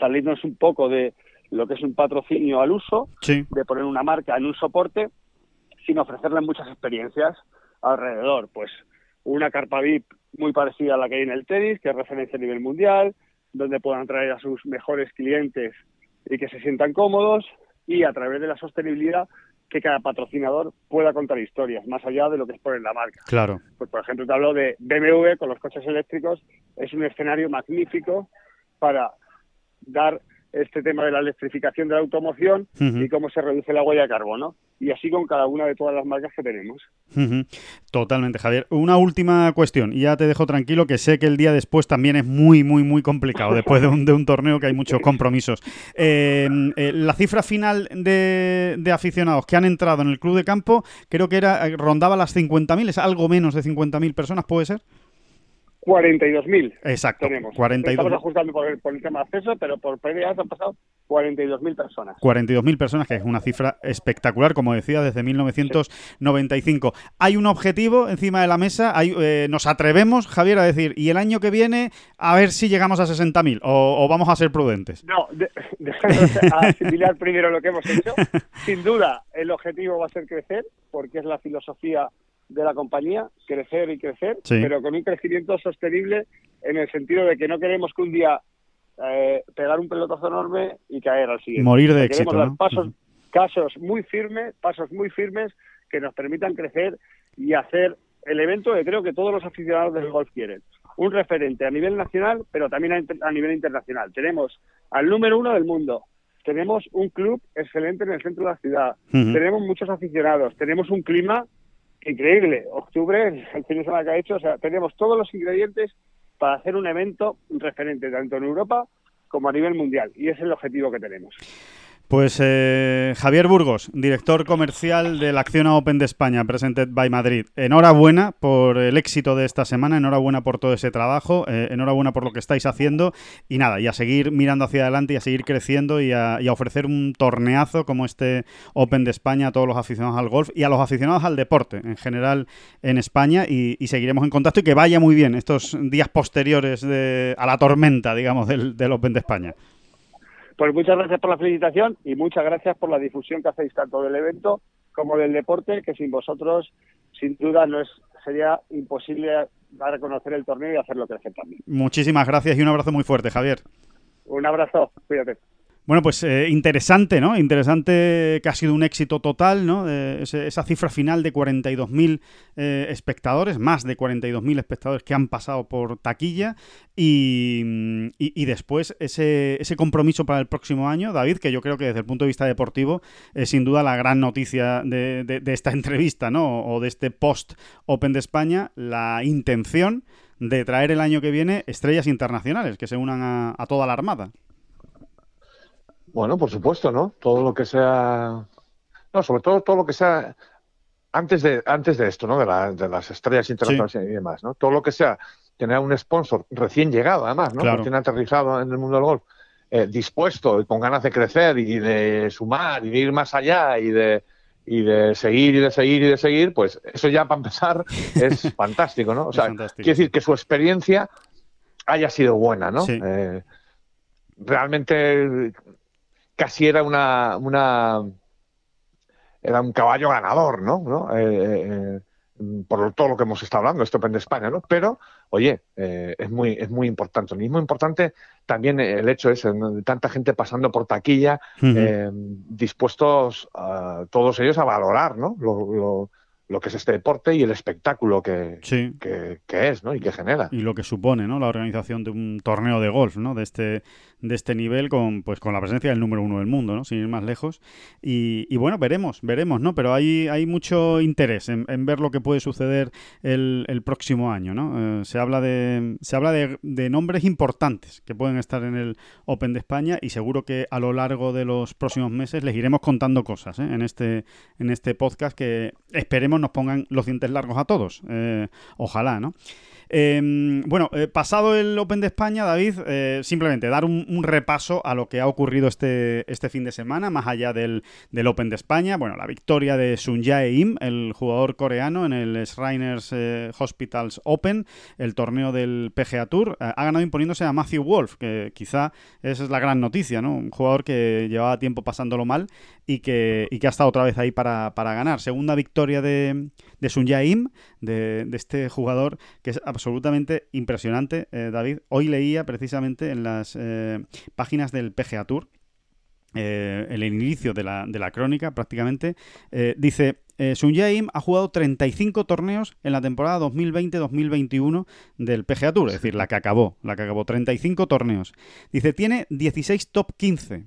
[SPEAKER 3] salirnos un poco de lo que es un patrocinio al uso, de poner una marca en un soporte sin ofrecerle muchas experiencias alrededor. Pues una carpa VIP muy parecida a la que hay en el tenis, que es referencia a nivel mundial, donde puedan traer a sus mejores clientes y que se sientan cómodos y a través de la sostenibilidad que cada patrocinador pueda contar historias, más allá de lo que es poner la marca.
[SPEAKER 1] Claro.
[SPEAKER 3] Pues, por ejemplo, te hablo de BMW con los coches eléctricos, es un escenario magnífico para dar este tema de la electrificación de la automoción y cómo se reduce la huella de carbono. Y así con cada una de todas las marcas que tenemos.
[SPEAKER 1] Totalmente, Javier. Una última cuestión, y ya te dejo tranquilo, que sé que el día después también es muy, muy, muy complicado, después de un, de un torneo que hay muchos compromisos. Eh, eh, la cifra final de, de, aficionados que han entrado en el club de campo, creo que era rondaba las 50.000, es algo menos de 50.000 personas, ¿puede ser?
[SPEAKER 3] 42.000.
[SPEAKER 1] Exacto.
[SPEAKER 3] Tenemos.
[SPEAKER 1] 42.
[SPEAKER 3] Estamos ajustando por el, por el tema de acceso, pero por PDA han pasado 42.000 personas.
[SPEAKER 1] 42.000 personas, que es una cifra espectacular, como decía, desde 1995. Sí. Hay un objetivo encima de la mesa, hay, eh, nos atrevemos, Javier, a decir, y el año que viene, a ver si llegamos a 60.000 o, o vamos a ser prudentes.
[SPEAKER 3] No, de, déjanos asimilar primero lo que hemos hecho. Sin duda, el objetivo va a ser crecer, porque es la filosofía de la compañía, crecer y crecer,
[SPEAKER 1] sí.
[SPEAKER 3] pero con un crecimiento sostenible en el sentido de que no queremos que un día eh, pegar un pelotazo enorme y caer al siguiente.
[SPEAKER 1] Morir de
[SPEAKER 3] queremos dar pasos,
[SPEAKER 1] uh -huh.
[SPEAKER 3] casos muy firmes, pasos muy firmes que nos permitan crecer y hacer el evento que creo que todos los aficionados del golf quieren. Un referente a nivel nacional, pero también a, a nivel internacional. Tenemos al número uno del mundo, tenemos un club excelente en el centro de la ciudad,
[SPEAKER 1] uh -huh.
[SPEAKER 3] tenemos muchos aficionados, tenemos un clima increíble. Octubre, el fin de semana que ha hecho, o sea, tenemos todos los ingredientes para hacer un evento referente tanto en Europa como a nivel mundial. Y ese es el objetivo que tenemos.
[SPEAKER 1] Pues eh, Javier Burgos, director comercial de la Acciona Open de España, Presented by Madrid. Enhorabuena por el éxito de esta semana, enhorabuena por todo ese trabajo, eh, enhorabuena por lo que estáis haciendo y nada, y a seguir mirando hacia adelante y a seguir creciendo y a, ofrecer un torneazo como este Open de España a todos los aficionados al golf y a los aficionados al deporte en general en España y, seguiremos en contacto y que vaya muy bien estos días posteriores de, a la tormenta, digamos, del Open de España.
[SPEAKER 3] Pues muchas gracias por la felicitación y muchas gracias por la difusión que hacéis tanto del evento como del deporte, que sin vosotros, sin duda, no es sería imposible dar a conocer el torneo y hacerlo crecer también.
[SPEAKER 1] Muchísimas gracias y un abrazo muy fuerte, Javier.
[SPEAKER 3] Un abrazo, cuídate.
[SPEAKER 1] Bueno, pues eh, interesante, ¿no? Interesante que ha sido un éxito total, ¿no? Eh, esa cifra final de 42.000 eh, espectadores, más de 42.000 espectadores que han pasado por taquilla y, después ese, compromiso para el próximo año, David, que yo creo que desde el punto de vista deportivo es sin duda la gran noticia de, esta entrevista, ¿no? O de este post Open de España, la intención de traer el año que viene estrellas internacionales que se unan a toda la armada.
[SPEAKER 2] Bueno, por supuesto, ¿no? Todo lo que sea. No, sobre todo todo lo que sea antes de, antes de esto, ¿no? De, la, de las estrellas internacionales sí. y demás, ¿no? Todo lo que sea tener un sponsor recién llegado, además, ¿no?
[SPEAKER 1] Claro.
[SPEAKER 2] Recién aterrizado en el mundo del golf, eh, dispuesto y con ganas de crecer y de sumar y de ir más allá y de, y de seguir y de seguir y de seguir, pues eso ya para empezar es fantástico, ¿no? O sea, quiere decir que su experiencia haya sido buena, ¿no?
[SPEAKER 1] Sí.
[SPEAKER 2] Eh, realmente casi era una, una era un caballo ganador, ¿no? ¿No? Eh, eh, por todo lo que hemos estado hablando, esto de España, ¿no? Pero, oye, eh, es muy es muy importante. Lo mismo importante también el hecho es ¿no? de tanta gente pasando por taquilla, uh -huh. dispuestos a, todos ellos a valorar, ¿no? Lo, lo, lo que es este deporte y el espectáculo que,
[SPEAKER 1] sí.
[SPEAKER 2] que, que, es, ¿no? Y que genera.
[SPEAKER 1] Y lo que supone, ¿no? La organización de un torneo de golf, ¿no? De este, de este nivel con, pues, con la presencia del número uno del mundo, ¿no? Sin ir más lejos. Y, y bueno, veremos, veremos, ¿no? Pero hay, hay mucho interés en, ver lo que puede suceder el, el próximo año, ¿no? Eh, se habla, de, se habla de, de nombres importantes que pueden estar en el Open de España y seguro que a lo largo de los próximos meses les iremos contando cosas, ¿eh? En este, en este podcast que esperemos nos pongan los dientes largos a todos. Eh, ojalá, ¿no? Eh, bueno, eh, pasado el Open de España, David, eh, simplemente dar un, repaso a lo que ha ocurrido este, este fin de semana, más allá del, del, Open de España. Bueno, la victoria de Sun Jae Im, el jugador coreano, en el Shriners eh, Hospitals Open, el torneo del PGA Tour. Ha ganado imponiéndose a Matthew Wolf, que quizá esa es la gran noticia, ¿no? Un jugador que llevaba tiempo pasándolo mal y que, y que ha estado otra vez ahí para, para ganar. Segunda victoria de, de Sun Jae Im, de, este jugador que es absolutamente impresionante, eh, David. Hoy leía precisamente en las eh, páginas del PGA Tour el inicio de la, de la crónica prácticamente, dice, Sun Jae ha jugado 35 torneos en la temporada 2020-2021 del PGA Tour, es decir, la que acabó, la que acabó, 35 torneos. Dice, tiene 16 top 15,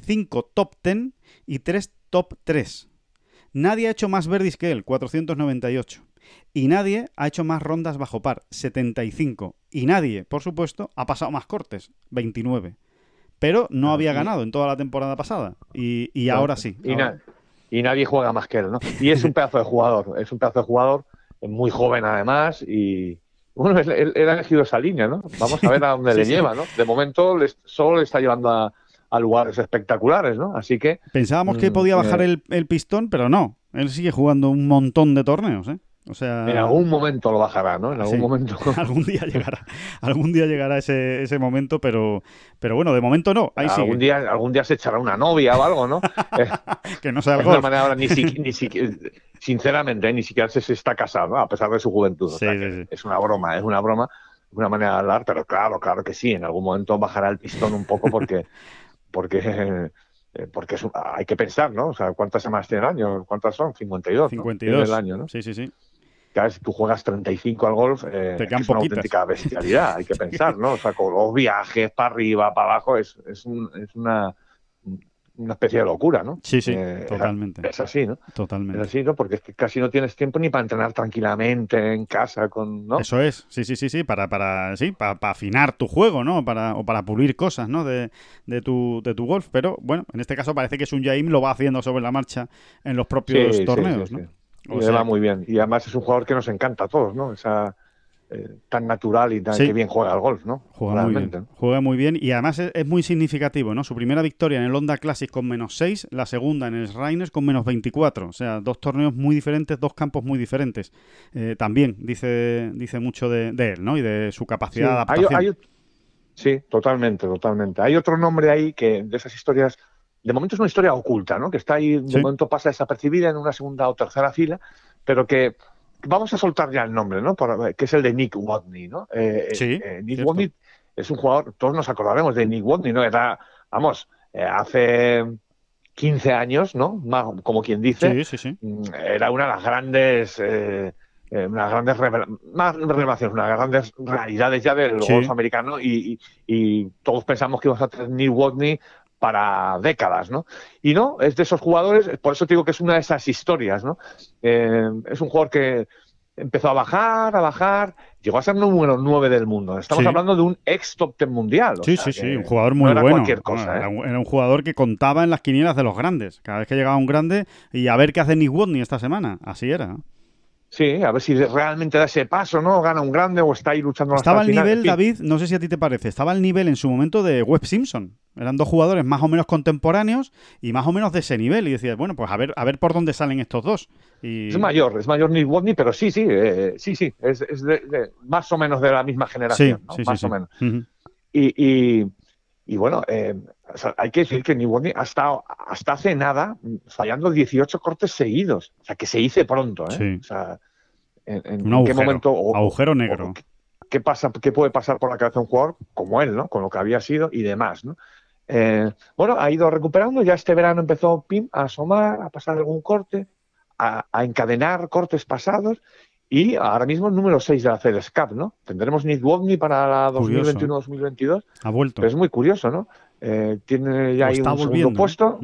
[SPEAKER 1] 5 top 10 y 3 top 3. Nadie ha hecho más verdis que él, 498. Y nadie ha hecho más rondas bajo par, 75. Y nadie, por supuesto, ha pasado más cortes, 29. Pero no había ganado en toda la temporada pasada. Y, ahora sí.
[SPEAKER 2] Y, nadie juega más que él, ¿no? Y es un pedazo de jugador. Es un pedazo de jugador muy joven además. Y bueno, él, ha elegido esa línea, ¿no? Vamos a ver a dónde le lleva, ¿no? De momento solo le está llevando a, a lugares espectaculares, ¿no? Así que...
[SPEAKER 1] Pensábamos que mm, podía bajar eh, el, pistón, pero no. Él sigue jugando un montón de torneos, ¿eh? O sea,
[SPEAKER 2] en algún momento lo bajará, ¿no? En algún momento.
[SPEAKER 1] algún día llegará. algún día llegará ese, ese momento, pero, pero bueno, de momento no. Ahí
[SPEAKER 2] algún día, algún día se echará una novia o algo, ¿no?
[SPEAKER 1] que no sea algo.
[SPEAKER 2] manera ni, ni sinceramente, ni siquiera se, está casado, a pesar de su juventud. es una broma, es una broma, una manera de hablar, pero claro, claro que sí. En algún momento bajará el pistón un poco porque porque eh, porque hay que pensar, ¿no? O sea, ¿cuántas semanas tiene el año? ¿Cuántas son? 52.
[SPEAKER 1] 52.
[SPEAKER 2] ¿no? año, ¿no?
[SPEAKER 1] Sí, sí, sí.
[SPEAKER 2] Cada vez que tú juegas 35 al golf, eh, es una auténtica bestialidad, hay que pensar, ¿no? O sea, con los viajes para arriba, para abajo, es, es, un, es una una especie de locura, ¿no?
[SPEAKER 1] Sí, sí, eh, totalmente.
[SPEAKER 2] Es así, ¿no?
[SPEAKER 1] Totalmente.
[SPEAKER 2] Es así, ¿no? Porque es que casi no tienes tiempo ni para entrenar tranquilamente en casa con, ¿no?
[SPEAKER 1] Eso es, sí, sí, sí, sí, para, para, sí, para, afinar tu juego, ¿no? Para, o para pulir cosas, ¿no? De, de, tu, de tu golf. Pero, bueno, en este caso parece que es un Jaim lo va haciendo sobre la marcha en los propios torneos, ¿no?
[SPEAKER 2] O sea... va muy bien. Y además es un jugador que nos encanta a todos, ¿no? Esa eh, tan natural y tan que bien juega al golf, ¿no?
[SPEAKER 1] Juega muy bien. Juega muy bien y además es, muy significativo, ¿no? Su primera victoria en el Honda Classic con menos 6, la segunda en el Rainers con menos 24. O sea, dos torneos muy diferentes, dos campos muy diferentes. Eh, también dice, dice mucho de, él, ¿no? Y de su capacidad de adaptación.
[SPEAKER 2] sí, totalmente, totalmente. Hay otro nombre ahí que de esas historias de momento es una historia oculta, ¿no? Que está ahí, de momento pasa desapercibida en una segunda o tercera fila, pero que vamos a soltar ya el nombre, ¿no? que es el de Nick Watney, ¿no?
[SPEAKER 1] Eh, eh, sí,
[SPEAKER 2] eh, Nick Watney es un jugador, todos nos acordaremos de Nick Watney, ¿no? Era, vamos, hace 15 años, ¿no? como quien dice,
[SPEAKER 1] sí, sí,
[SPEAKER 2] mm, era una de las grandes, unas grandes más revelaciones, unas grandes realidades ya del golf americano y, y, todos pensamos que íbamos a tener Nick Watney para décadas, ¿no? Y no, es de esos jugadores, por eso te digo que es una de esas historias, ¿no? Eh, es un jugador que empezó a bajar, a bajar, llegó a ser número 9 del mundo. Estamos hablando de un ex top ten mundial.
[SPEAKER 1] sí, sí, sí, un jugador muy bueno. ¿eh? era, un, jugador que contaba en las quinielas de los grandes. Cada vez que llegaba un grande, y a ver qué hace Nick Woodney esta semana. Así era.
[SPEAKER 2] Sí, a ver si realmente da ese paso, ¿no? Gana un grande o está ahí luchando
[SPEAKER 1] Estaba al nivel, David, no sé si a ti te parece, estaba al nivel en su momento de Webb Simpson. Eran dos jugadores más o menos contemporáneos y más o menos de ese nivel. Y decías, bueno, pues a ver, a ver por dónde salen estos dos.
[SPEAKER 2] Es mayor, es mayor Nick Watney, pero sí, sí, eh, sí, sí, es, de, más o menos de la misma generación, sí, sí, más o menos. y, y, bueno, eh, hay que decir que Watney ha estado hasta hace nada fallando 18 cortes seguidos. O sea, que se hice pronto, ¿eh? O sea,
[SPEAKER 1] en, qué momento... agujero negro.
[SPEAKER 2] qué, pasa, ¿Qué puede pasar por la cabeza de un jugador como él, ¿no? Con lo que había sido y demás, ¿no? Eh, bueno, ha ido recuperando, ya este verano empezó Pim a asomar, a pasar algún corte, a, encadenar cortes pasados y ahora mismo el número 6 de la FedEx Cup, ¿no? Tendremos Nick Wadney para la 2021-2022. ¿eh?
[SPEAKER 1] Ha vuelto.
[SPEAKER 2] Pero es muy curioso, ¿no? Eh, tiene ya ahí un segundo puesto.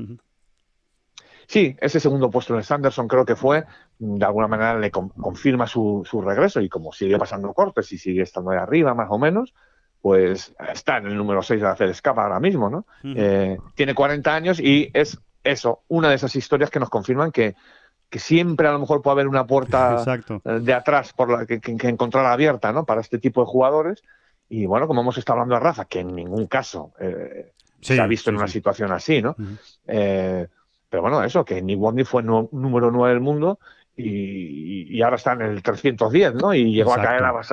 [SPEAKER 2] Sí, ese segundo puesto en Sanderson creo que fue, de alguna manera le confirma su, su, regreso y como sigue pasando cortes y sigue estando ahí arriba más o menos, pues está en el número 6 de la FedEx Cup ahora mismo, ¿no? Eh, tiene 40 años y es eso, una de esas historias que nos confirman que, que siempre a lo mejor puede haber una puerta eh, de atrás por la que, que, encontrar abierta, ¿no? Para este tipo de jugadores. Y bueno, como hemos estado hablando de Rafa, que en ningún caso eh, se ha visto en una situación así, ¿no? pero bueno, eso, que Nick Bondi fue número 9 del mundo y, y, ahora está en el 310, ¿no? Y llegó a caer a pues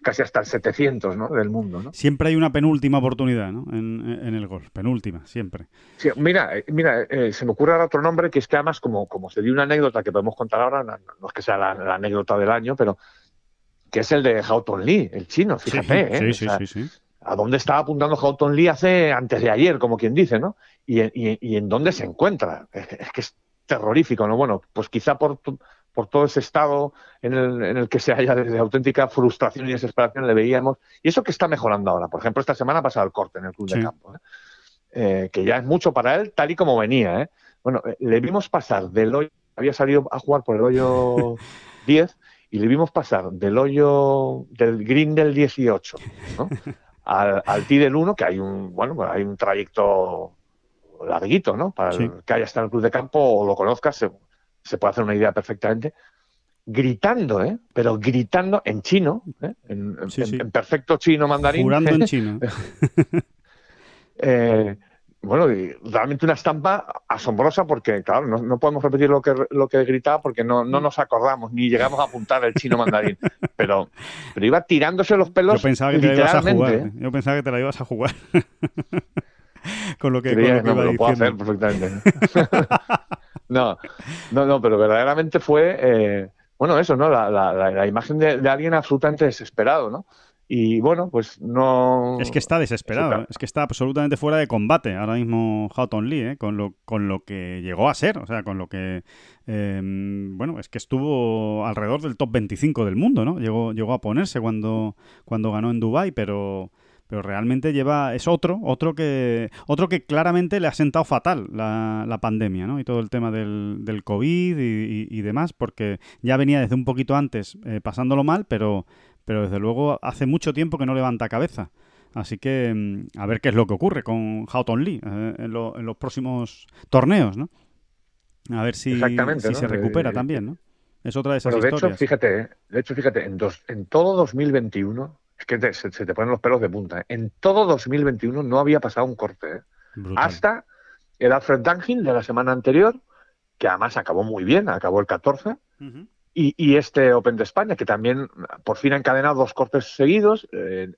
[SPEAKER 2] casi hasta el 700 ¿no? del mundo. ¿no?
[SPEAKER 1] Siempre hay una penúltima oportunidad ¿no? en, el golf, penúltima, siempre.
[SPEAKER 2] Sí, mira, eh, mira eh, se me ocurre ahora otro nombre que es que además, como, como se dio una anécdota que podemos contar ahora, no, es que sea la, anécdota del año, pero que es el de Houghton Lee, el chino, fíjate.
[SPEAKER 1] Sí, ¿eh? sí, sí, sí,
[SPEAKER 2] a dónde estaba apuntando Houghton Lee hace antes de ayer, como quien dice, ¿no? Y, en dónde se encuentra. Es, que es terrorífico, ¿no? Bueno, pues quizá por, por todo ese estado en el, en el que se haya de, auténtica frustración y desesperación le veíamos. Y eso que está mejorando ahora. Por ejemplo, esta semana ha pasado el corte en el club de campo, ¿eh? Eh, que ya es mucho para él, tal y como venía. ¿eh? Bueno, le vimos pasar del hoyo, había salido a jugar por el hoyo 10 y le vimos pasar del hoyo del green del 18 ¿no? al, al tee del 1, que hay un, bueno, pues hay un trayecto larguito, ¿no? Para el que haya estado en el club de campo o lo conozcas, se, puede hacer una idea perfectamente. Gritando, ¿eh? Pero gritando en chino, ¿eh? en, perfecto chino mandarín.
[SPEAKER 1] Jurando en chino.
[SPEAKER 2] eh, bueno, realmente una estampa asombrosa porque, claro, no, podemos repetir lo que, lo que gritaba porque no, no, nos acordamos ni llegamos a apuntar el chino mandarín. Pero, pero iba tirándose los pelos.
[SPEAKER 1] Yo pensaba que te la ibas a jugar. ¿eh? Yo pensaba que te la ibas a jugar. con lo que, con
[SPEAKER 2] lo, que lo puedo hacer perfectamente. no, no, no, pero verdaderamente fue, eh, bueno, eso, ¿no? La, la, la imagen de, de, alguien absolutamente desesperado, ¿no? Y bueno, pues no.
[SPEAKER 1] Es que está desesperado, es que está absolutamente fuera de combate ahora mismo Houghton Lee, ¿eh? con, lo, con lo que llegó a ser, o sea, con lo que. Em, bueno, es que estuvo alrededor del top 25 del mundo, ¿no? Llegó, llegó a ponerse cuando, cuando ganó en Dubai pero pero realmente lleva es otro otro que otro que claramente le ha sentado fatal la, la pandemia ¿no? y todo el tema del, del COVID y, demás porque ya venía desde un poquito antes eh, pasándolo mal pero pero desde luego hace mucho tiempo que no levanta cabeza. Así que mm, a ver qué es lo que ocurre con Houghton Lee eh, en, los próximos torneos, ¿no? A ver si, si se recupera eh, también, ¿no? Es otra de esas
[SPEAKER 2] de
[SPEAKER 1] historias.
[SPEAKER 2] Hecho, fíjate, de hecho, fíjate, en, dos, en todo 2021, es que se, te ponen los pelos de punta, ¿eh? en todo 2021 no había pasado un corte, hasta el Alfred Duncan de la semana anterior, que además acabó muy bien, acabó el 14, y, este Open de España, que también por fin ha encadenado dos cortes seguidos. En,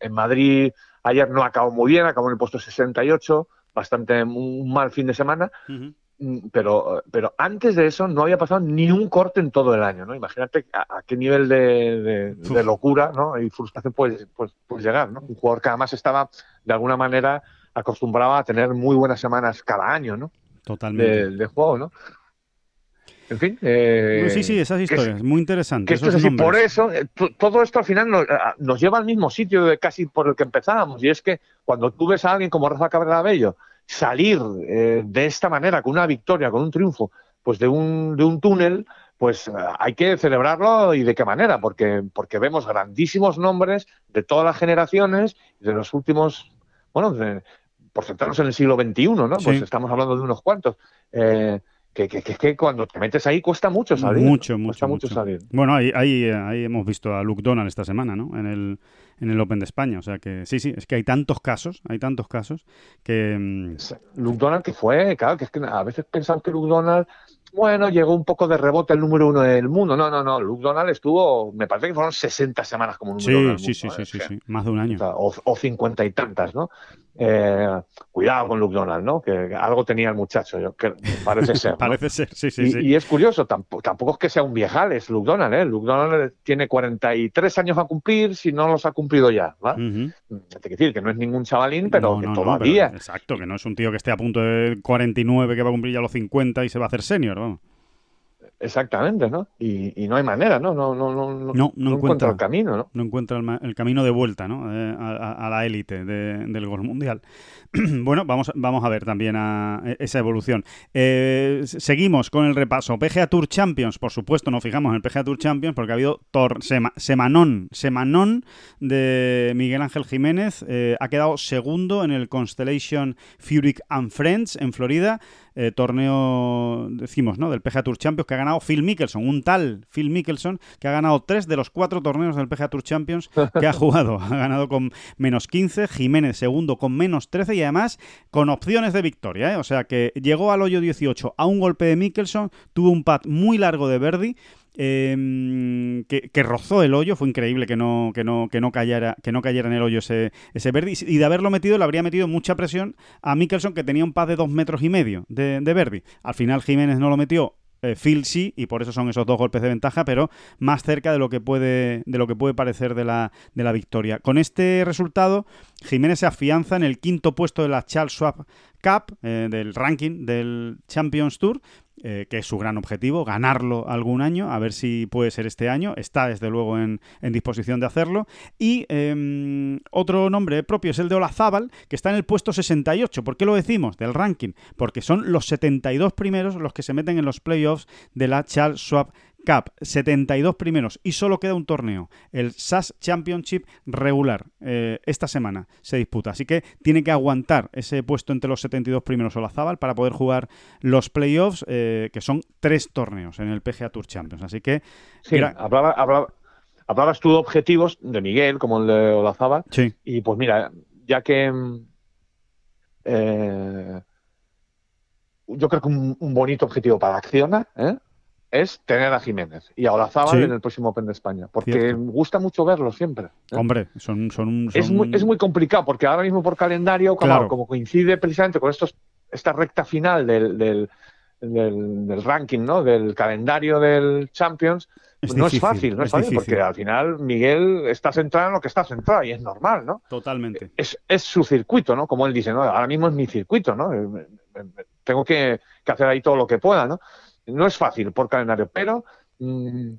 [SPEAKER 2] en, Madrid ayer no acabó muy bien, acabó en el puesto 68, bastante un mal fin de semana. Pero, pero antes de eso no había pasado ni un corte en todo el año, ¿no? Imagínate a, qué nivel de, locura ¿no? y frustración puede, pues, llegar, ¿no? Un jugador que además estaba, de alguna manera, acostumbrado a tener muy buenas semanas cada año, ¿no?
[SPEAKER 1] Totalmente.
[SPEAKER 2] de juego, ¿no? En fin. Eh,
[SPEAKER 1] sí, sí, esas historias, muy interesantes.
[SPEAKER 2] esto es por eso, eh, todo esto al final nos, lleva al mismo sitio de casi por el que empezábamos, y es que cuando tú ves a alguien como Rafa Cabrera Bello salir eh, de esta manera, con una victoria, con un triunfo, pues de un, de un túnel, pues hay que celebrarlo y de qué manera, porque, porque vemos grandísimos nombres de todas las generaciones, de los últimos, bueno, por centrarnos en el siglo XXI, ¿no? Pues estamos hablando de unos cuantos. Eh, que, que, que, cuando te metes ahí cuesta mucho salir.
[SPEAKER 1] Mucho, mucho. mucho, salir. Bueno, ahí, ahí, ahí, hemos visto a Luke Donald esta semana, ¿no? En el, en el Open de España. O sea que sí, sí, es que hay tantos casos, hay tantos casos que.
[SPEAKER 2] Mm, Luke Donald que fue, claro, que es que a veces pensamos que Luke Donald bueno, llegó un poco de rebote el número uno del mundo. No, no, no. Luke Donald estuvo, me parece que fueron 60 semanas como número uno.
[SPEAKER 1] Sí, sí, sí, sí, sí, más de un año.
[SPEAKER 2] O, 50 y tantas, ¿no? Eh, cuidado con Luke Donald, ¿no? Que algo tenía el muchacho, yo, que parece ser.
[SPEAKER 1] parece ser, sí, sí,
[SPEAKER 2] y,
[SPEAKER 1] sí.
[SPEAKER 2] Y es curioso, tampoco, tampoco, es que sea un viejales Luke Donald, ¿eh? Luke Donald tiene 43 años a cumplir si no los ha cumplido ya, ¿va? Uh que decir que no es ningún chavalín, pero que todavía.
[SPEAKER 1] exacto, que no es un tío que esté a punto de 49, que va a cumplir ya los 50 y se va a hacer senior, vamos.
[SPEAKER 2] Exactamente, ¿no? Y, no hay manera, ¿no? No, no, no, no, no, encuentra, el camino, ¿no?
[SPEAKER 1] No encuentra el, camino de vuelta, ¿no? Eh, a, la élite del golf mundial. bueno, vamos, vamos a ver también a e, esa evolución. Eh, seguimos con el repaso. PGA Tour Champions, por supuesto, nos fijamos en el PGA Tour Champions porque ha habido tor semanón, semanón de Miguel Ángel Jiménez. Eh, ha quedado segundo en el Constellation Furyk and Friends en Florida. Eh, torneo, decimos, ¿no? Del PGA Tour Champions que ha ganado Phil Mickelson, un tal Phil Mickelson que ha ganado tres de los cuatro torneos del PGA Tour Champions que ha jugado. Ha ganado con menos 15, Jiménez segundo con menos 13 y además con opciones de victoria, ¿eh? O sea que llegó al hoyo 18 a un golpe de Mickelson, tuvo un pad muy largo de Verdi Em, que, rozó el hoyo, fue increíble que no, que no, que no cayera, que no cayera en el hoyo ese, ese Verdi, y de haberlo metido le habría metido mucha presión a Mickelson que tenía un pad de dos metros y medio de, de Verdi. Al final Jiménez no lo metió eh, Phil sí, y por eso son esos dos golpes de ventaja, pero más cerca de lo que puede, de lo que puede parecer de la, de la victoria. Con este resultado, Jiménez se afianza en el quinto puesto de la Charles Schwab Cup, eh, del ranking del Champions Tour, eh, que es su gran objetivo, ganarlo algún año, a ver si puede ser este año. Está desde luego en, disposición de hacerlo. Y em, otro nombre propio es el de Olazábal, que está en el puesto 68. ¿Por qué lo decimos? Del ranking. Porque son los 72 primeros los que se meten en los playoffs de la Charles Schwab Cup, 72 primeros y solo queda un torneo, el SAS Championship regular. Eh, esta semana se disputa, así que tiene que aguantar ese puesto entre los 72 primeros Olazábal para poder jugar los playoffs, eh, que son tres torneos en el PGA Tour Champions. Así que.
[SPEAKER 2] Sí, hablabas tú de objetivos de Miguel, como el de Olazábal.
[SPEAKER 1] Sí.
[SPEAKER 2] Y pues mira, ya que. Eh, yo creo que un, bonito objetivo para Acciona, ¿eh? Es tener a Jiménez y a Olazábal en el próximo Open de España, porque me gusta mucho verlo siempre.
[SPEAKER 1] ¿eh? Hombre, son, son,
[SPEAKER 2] Es, muy, es, muy, complicado, porque ahora mismo por calendario, como, como coincide precisamente con estos, esta recta final del, del, del, ranking, ¿no? del calendario del Champions, no es fácil, no es, fácil, porque al final Miguel está centrado en lo que está centrado y es normal, ¿no?
[SPEAKER 1] Totalmente.
[SPEAKER 2] Es, es su circuito, ¿no? Como él dice, ¿no? Ahora mismo es mi circuito, ¿no? Tengo que, que hacer ahí todo lo que pueda, ¿no? No es fácil por calendario, pero mm,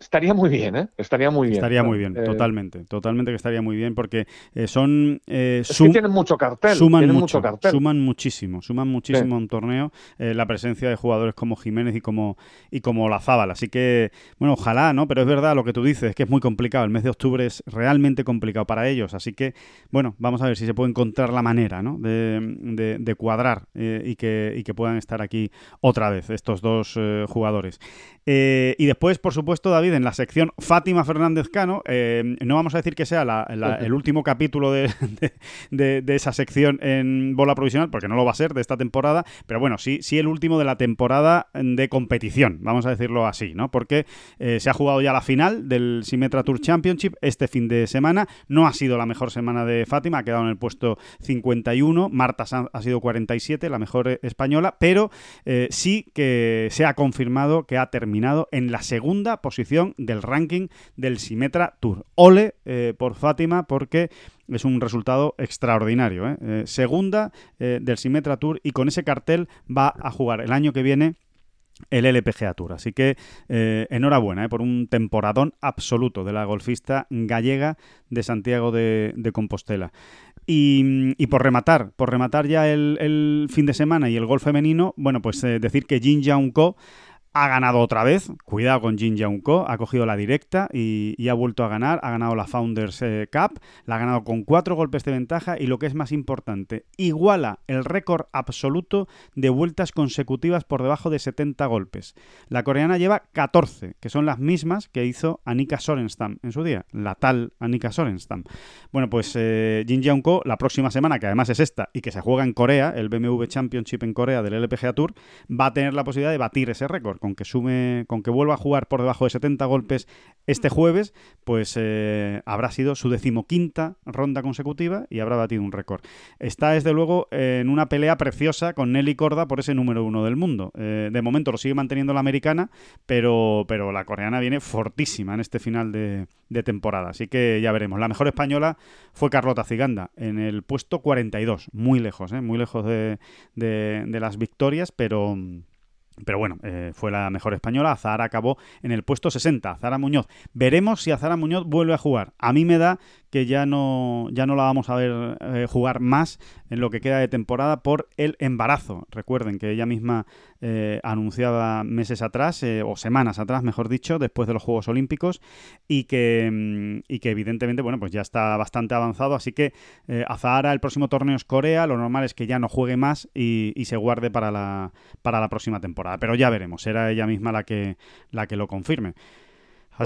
[SPEAKER 2] estaría muy bien, ¿eh? Estaría muy bien.
[SPEAKER 1] Estaría muy bien, eh, totalmente. Totalmente que estaría muy bien porque eh, son...
[SPEAKER 2] Eh, tienen mucho cartel.
[SPEAKER 1] Suman
[SPEAKER 2] mucho,
[SPEAKER 1] cartel. Suman muchísimo. Suman muchísimo a un torneo la presencia de jugadores como Jiménez y como, y como Lazábal. Así que, bueno, ojalá, ¿no? Pero es verdad lo que tú dices, que es muy complicado. El mes de octubre es realmente complicado para ellos. Así que, bueno, vamos a ver si se puede encontrar la manera, ¿no? De, de, cuadrar y, que, y que puedan estar aquí otra vez estos dos jugadores. y después, por supuesto, David, en la sección Fátima Fernández Cano. Eh, no vamos a decir que sea el último capítulo de, esa sección en bola provisional, porque no lo va a ser de esta temporada, pero bueno, sí, sí el último de la temporada de competición, vamos a decirlo así, ¿no? Porque eh, se ha jugado ya la final del Symmetra Tour Championship este fin de semana. No ha sido la mejor semana de Fátima, ha quedado en el puesto 51. Marta ha sido 47, la mejor eh, española, pero sí que se ha confirmado que ha terminado en la segunda posición del ranking del Simetra Tour. Ole eh, por Fátima porque es un resultado extraordinario. ¿eh? Eh, segunda del Simetra Tour y con ese cartel va a jugar el año que viene el LPGA Tour. Así que enhorabuena por un temporadón absoluto de la golfista gallega de Santiago de, Compostela. Y, por rematar, por rematar ya el, fin de semana y el golf femenino, bueno, pues decir que Jin Jaun Ko ha ganado otra vez, cuidado con Jin Young Ko, ha cogido la directa y, ha vuelto a ganar, ha ganado la Founders eh, Cup, la ha ganado con cuatro golpes de ventaja y lo que es más importante, iguala el récord absoluto de vueltas consecutivas por debajo de 70 golpes. La coreana lleva 14, que son las mismas que hizo Anika Sorenstam en su día, la tal Anika Sorenstam. Bueno, pues eh, Jin Young Ko, la próxima semana, que además es esta y que se juega en Corea, el BMW Championship en Corea del LPGA Tour, va a tener la posibilidad de batir ese récord con que sume, con que vuelva a jugar por debajo de 70 golpes este jueves, pues eh, habrá sido su decimoquinta ronda consecutiva y habrá batido un récord. Está desde luego en una pelea preciosa con Nelly Corda por ese número uno del mundo. Eh, de momento lo sigue manteniendo la americana, pero, pero la coreana viene fortísima en este final de, temporada. Así que ya veremos. La mejor española fue Carlota Ciganda en el puesto 42, muy lejos, ¿eh? muy lejos de, de las victorias, pero pero bueno, eh, fue la mejor española. Azara acabó en el puesto 60. Azara Muñoz. Veremos si Azara Muñoz vuelve a jugar. A mí me da que ya no, ya no la vamos a ver eh, jugar más en lo que queda de temporada por el embarazo. Recuerden que ella misma eh, anunciaba meses atrás, eh, o semanas atrás, mejor dicho, después de los Juegos Olímpicos, y que, mm, y que evidentemente, bueno, pues ya está bastante avanzado, así que Azahara el próximo torneo es Corea, lo normal es que ya no juegue más y, se guarde para la, para la próxima temporada. Pero ya veremos, será ella misma la que, la que lo confirme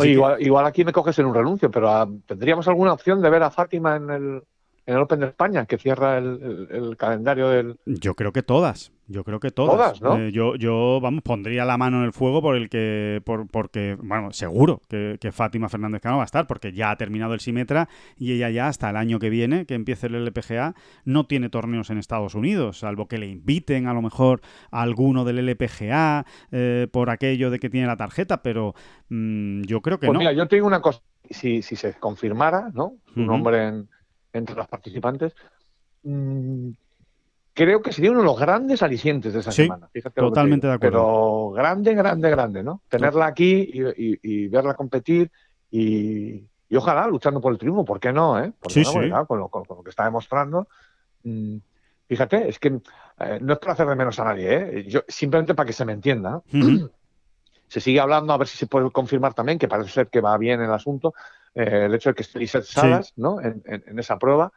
[SPEAKER 2] igual, aquí me coges en un renuncio, pero ah, ¿tendríamos alguna opción de ver a Fátima en el, en el Open de España, que cierra el, calendario del...
[SPEAKER 1] Yo creo que todas. Yo creo que todas.
[SPEAKER 2] Todas, ¿no?
[SPEAKER 1] Eh, yo, yo, vamos, pondría la mano en el fuego por el que, por, porque, bueno, seguro que, que Fátima Fernández Cano va a estar, porque ya ha terminado el Simetra y ella ya hasta el año que viene, que empiece el LPGA, no tiene torneos en Estados Unidos, salvo que le inviten a lo mejor a alguno del LPGA eh, por aquello de que tiene la tarjeta, pero mm, yo creo que
[SPEAKER 2] Pues
[SPEAKER 1] no.
[SPEAKER 2] mira, yo te digo una cosa, si, si se confirmara, ¿no? Su nombre en- entre los participantes, mm, creo que sería uno de los grandes alicientes de esa
[SPEAKER 1] Sí,
[SPEAKER 2] semana. Fíjate
[SPEAKER 1] totalmente de acuerdo.
[SPEAKER 2] Pero grande, grande, grande, ¿no? Tenerla aquí y, y- y verla competir y, y ojalá luchando por el triunfo, ¿por qué no, eh? Porque
[SPEAKER 1] Sí,
[SPEAKER 2] no,
[SPEAKER 1] sí.
[SPEAKER 2] con, lo, con- con lo que está demostrando. mm, fíjate, es que eh, no es para hacer de menos a nadie, ¿eh? Yo, simplemente para que se me entienda. Se sigue hablando, a ver si se puede confirmar también, que parece ser que va bien el asunto, eh, el hecho de que esté Lisette Salas ¿no? en, en- en esa prueba.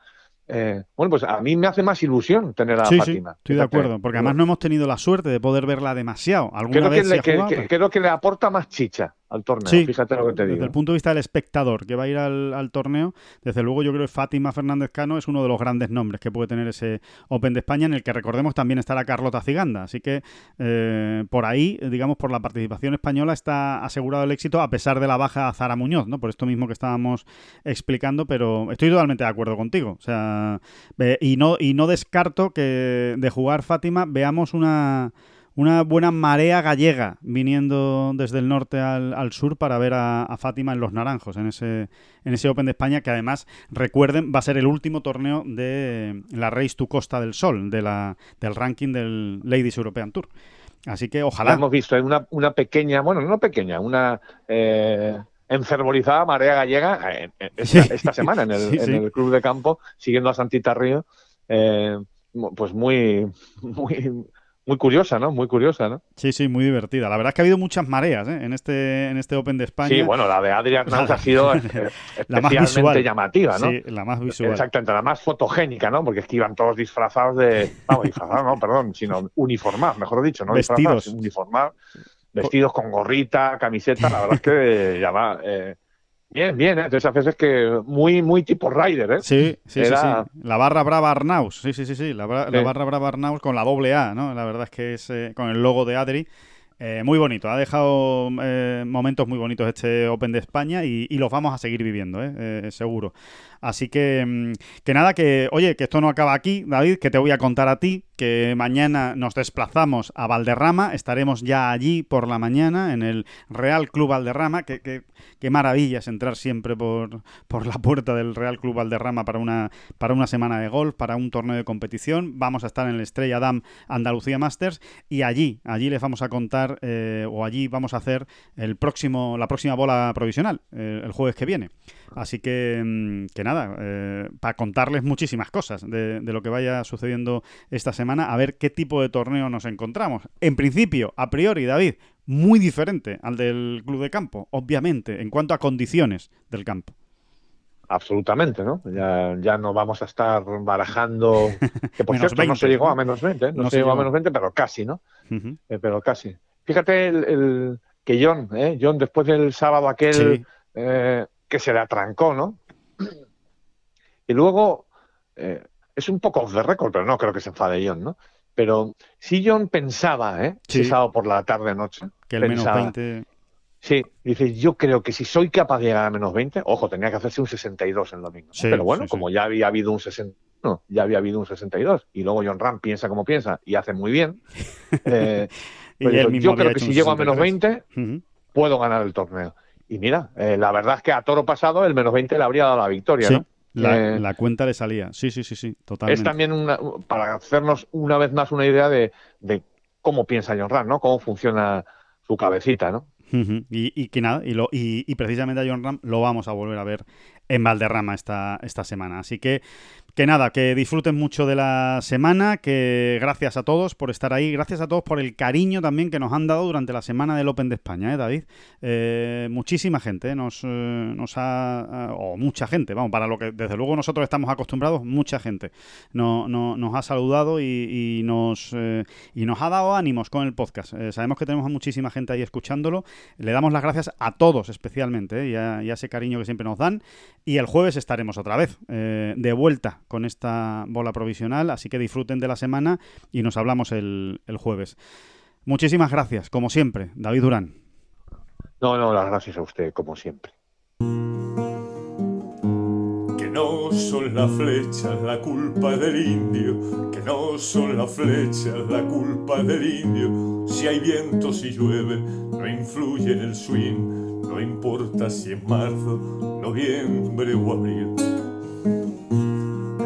[SPEAKER 2] Eh, bueno, pues a mí me hace más ilusión tener a
[SPEAKER 1] Sí, sí,
[SPEAKER 2] Fátima.
[SPEAKER 1] estoy de acuerdo, porque además no hemos tenido la suerte de poder verla demasiado. Alguna vez
[SPEAKER 2] le, que- que- creo que le aporta más chicha al torneo.
[SPEAKER 1] Sí,
[SPEAKER 2] Fíjate lo que te
[SPEAKER 1] desde
[SPEAKER 2] digo.
[SPEAKER 1] el punto de vista del espectador que va a ir al, al torneo, desde luego yo creo que Fátima Fernández Cano es uno de los grandes nombres que puede tener ese Open de España, en el que recordemos también estará Carlota Ciganda. Así que eh, por ahí, digamos, por la participación española está asegurado el éxito a pesar de la baja a Zara Muñoz, ¿no? Por esto mismo que estábamos explicando, pero estoy totalmente de acuerdo contigo. O sea, y no, y no descarto que de jugar Fátima veamos una una buena marea gallega viniendo desde el norte al, al sur para ver a, a Fátima en Los Naranjos, en ese, en ese Open de España, que además, recuerden, va a ser el último torneo de la Race to Costa del Sol, de la, del ranking del Ladies European Tour. Así que
[SPEAKER 2] La
[SPEAKER 1] ojalá.
[SPEAKER 2] hemos visto en una, una pequeña, bueno, no pequeña, una eh, enfervorizada marea gallega eh, eh, esta,
[SPEAKER 1] Sí.
[SPEAKER 2] esta semana en el,
[SPEAKER 1] Sí,
[SPEAKER 2] en
[SPEAKER 1] sí.
[SPEAKER 2] el club de campo, siguiendo a Santita Río. eh, pues muy, muy, muy curiosa, ¿no? Muy curiosa, ¿no?
[SPEAKER 1] Sí, sí, muy divertida. La verdad es que ha habido muchas mareas ¿eh? en, este, en este Open de España.
[SPEAKER 2] Sí, bueno, la de Adrián Naus ha sido
[SPEAKER 1] La más
[SPEAKER 2] especialmente
[SPEAKER 1] visual.
[SPEAKER 2] llamativa, ¿no?
[SPEAKER 1] Sí, la más visual.
[SPEAKER 2] Exactamente, la más fotogénica, ¿no? Porque es que iban todos disfrazados de. Vamos, disfrazados, no, perdón, sino uniformados, mejor dicho, no
[SPEAKER 1] Vestidos.
[SPEAKER 2] disfrazados, uniformados, vestidos con gorrita, camiseta, la verdad es que llama. eh, bien, bien, ¿eh? De esas veces que muy, muy tipo Rider, ¿eh?
[SPEAKER 1] Sí, sí,
[SPEAKER 2] Era-
[SPEAKER 1] sí, sí. La barra Brava Arnaus. Sí, sí, sí, sí. La, bra- la barra Brava Arnaus con la doble A, ¿no? La verdad es que es eh, con el logo de Adri. Eh, muy bonito. Ha dejado eh, momentos muy bonitos este Open de España y, y los vamos a seguir viviendo, ¿eh? Seguro. Así que, mm, que nada, que, oye, que esto no acaba aquí, David, que te voy a contar a ti, que mañana nos desplazamos a Valderrama, estaremos ya allí por la mañana en el Real Club Valderrama, que, que- qué maravilla es entrar siempre por, por la puerta del Real Club Valderrama para una, para una semana de golf, para un torneo de competición. Vamos a estar en el Estrella Dam Andalucía Masters y allí, allí les vamos a contar, eh, o allí vamos a hacer el próximo, la próxima bola provisional, eh, el jueves que viene. Así que, mm, que nada, eh, para contarles muchísimas cosas de, de lo que vaya sucediendo esta semana, a ver qué tipo de torneo nos encontramos. En principio, a priori, David, muy diferente al del club de campo, obviamente, en cuanto a condiciones del campo.
[SPEAKER 2] Absolutamente, ¿no? Ya, ya no vamos a estar barajando. Que por cierto, no
[SPEAKER 1] 20,
[SPEAKER 2] se llegó a menos 20, ¿eh? no,
[SPEAKER 1] No
[SPEAKER 2] se llegó a menos 20, pero casi, ¿no? Eh, pero casi. Fíjate el, el- que John, ¿eh? John, después del sábado aquel
[SPEAKER 1] Sí.
[SPEAKER 2] eh, que se le atrancó, ¿no? Y luego, eh, es un poco off the record, pero no creo que se enfade John, ¿no? Pero si John pensaba, ¿eh?
[SPEAKER 1] Sí.
[SPEAKER 2] Sábado por la tarde-noche,
[SPEAKER 1] Que el menos
[SPEAKER 2] pensaba,
[SPEAKER 1] 20.
[SPEAKER 2] Sí, dice, yo creo que si soy capaz de llegar a menos 20, ojo, tenía que hacerse un 62 el domingo.
[SPEAKER 1] Sí,
[SPEAKER 2] Pero bueno,
[SPEAKER 1] sí, sí.
[SPEAKER 2] como ya había habido un 60, no, ya había habido un 62, y luego John Ram piensa como piensa y hace muy bien, eh,
[SPEAKER 1] Y
[SPEAKER 2] pues
[SPEAKER 1] él
[SPEAKER 2] dijo,
[SPEAKER 1] mismo
[SPEAKER 2] yo creo que si llego a menos
[SPEAKER 1] 63.
[SPEAKER 2] 20,
[SPEAKER 1] Ujú.
[SPEAKER 2] puedo ganar el torneo. Y mira, eh, la verdad es que a toro pasado el menos 20 le habría dado la victoria,
[SPEAKER 1] Sí,
[SPEAKER 2] ¿no?
[SPEAKER 1] la,
[SPEAKER 2] Eh,
[SPEAKER 1] la cuenta le salía. Sí, sí, sí, sí, totalmente.
[SPEAKER 2] es también una- para hacernos una vez más una idea de, de cómo piensa John Ram, ¿no? Cómo funciona su cabecita, ¿no?
[SPEAKER 1] Y, y que nada, y, lo, y, y precisamente a John Ram lo vamos a volver a ver en Valderrama esta, esta semana. Así que, que nada, que disfruten mucho de la semana, que gracias a todos por estar ahí, gracias a todos por el cariño también que nos han dado durante la semana del Open de España, ¿eh, David? Eh, muchísima gente ¿eh? nos, eh, nos ha, o mucha gente, vamos, para lo que desde luego nosotros estamos acostumbrados, mucha gente no, no- nos ha saludado y, nos, y nos ha dado ánimos con el podcast. Sabemos que tenemos a muchísima gente ahí escuchándolo. Le damos las gracias a todos especialmente y, a, y a ese cariño que siempre nos dan. Y el jueves estaremos otra vez de vuelta con esta bola provisional, así que disfruten de la semana y nos hablamos el, el jueves. Muchísimas gracias, como siempre, David Durán.
[SPEAKER 2] No, no, las gracias a usted, como siempre
[SPEAKER 4] no son las flechas la culpa del indio, que no son las flechas la culpa del indio. Si hay viento, si llueve, no influye en el swing, no importa si es marzo, noviembre o abril.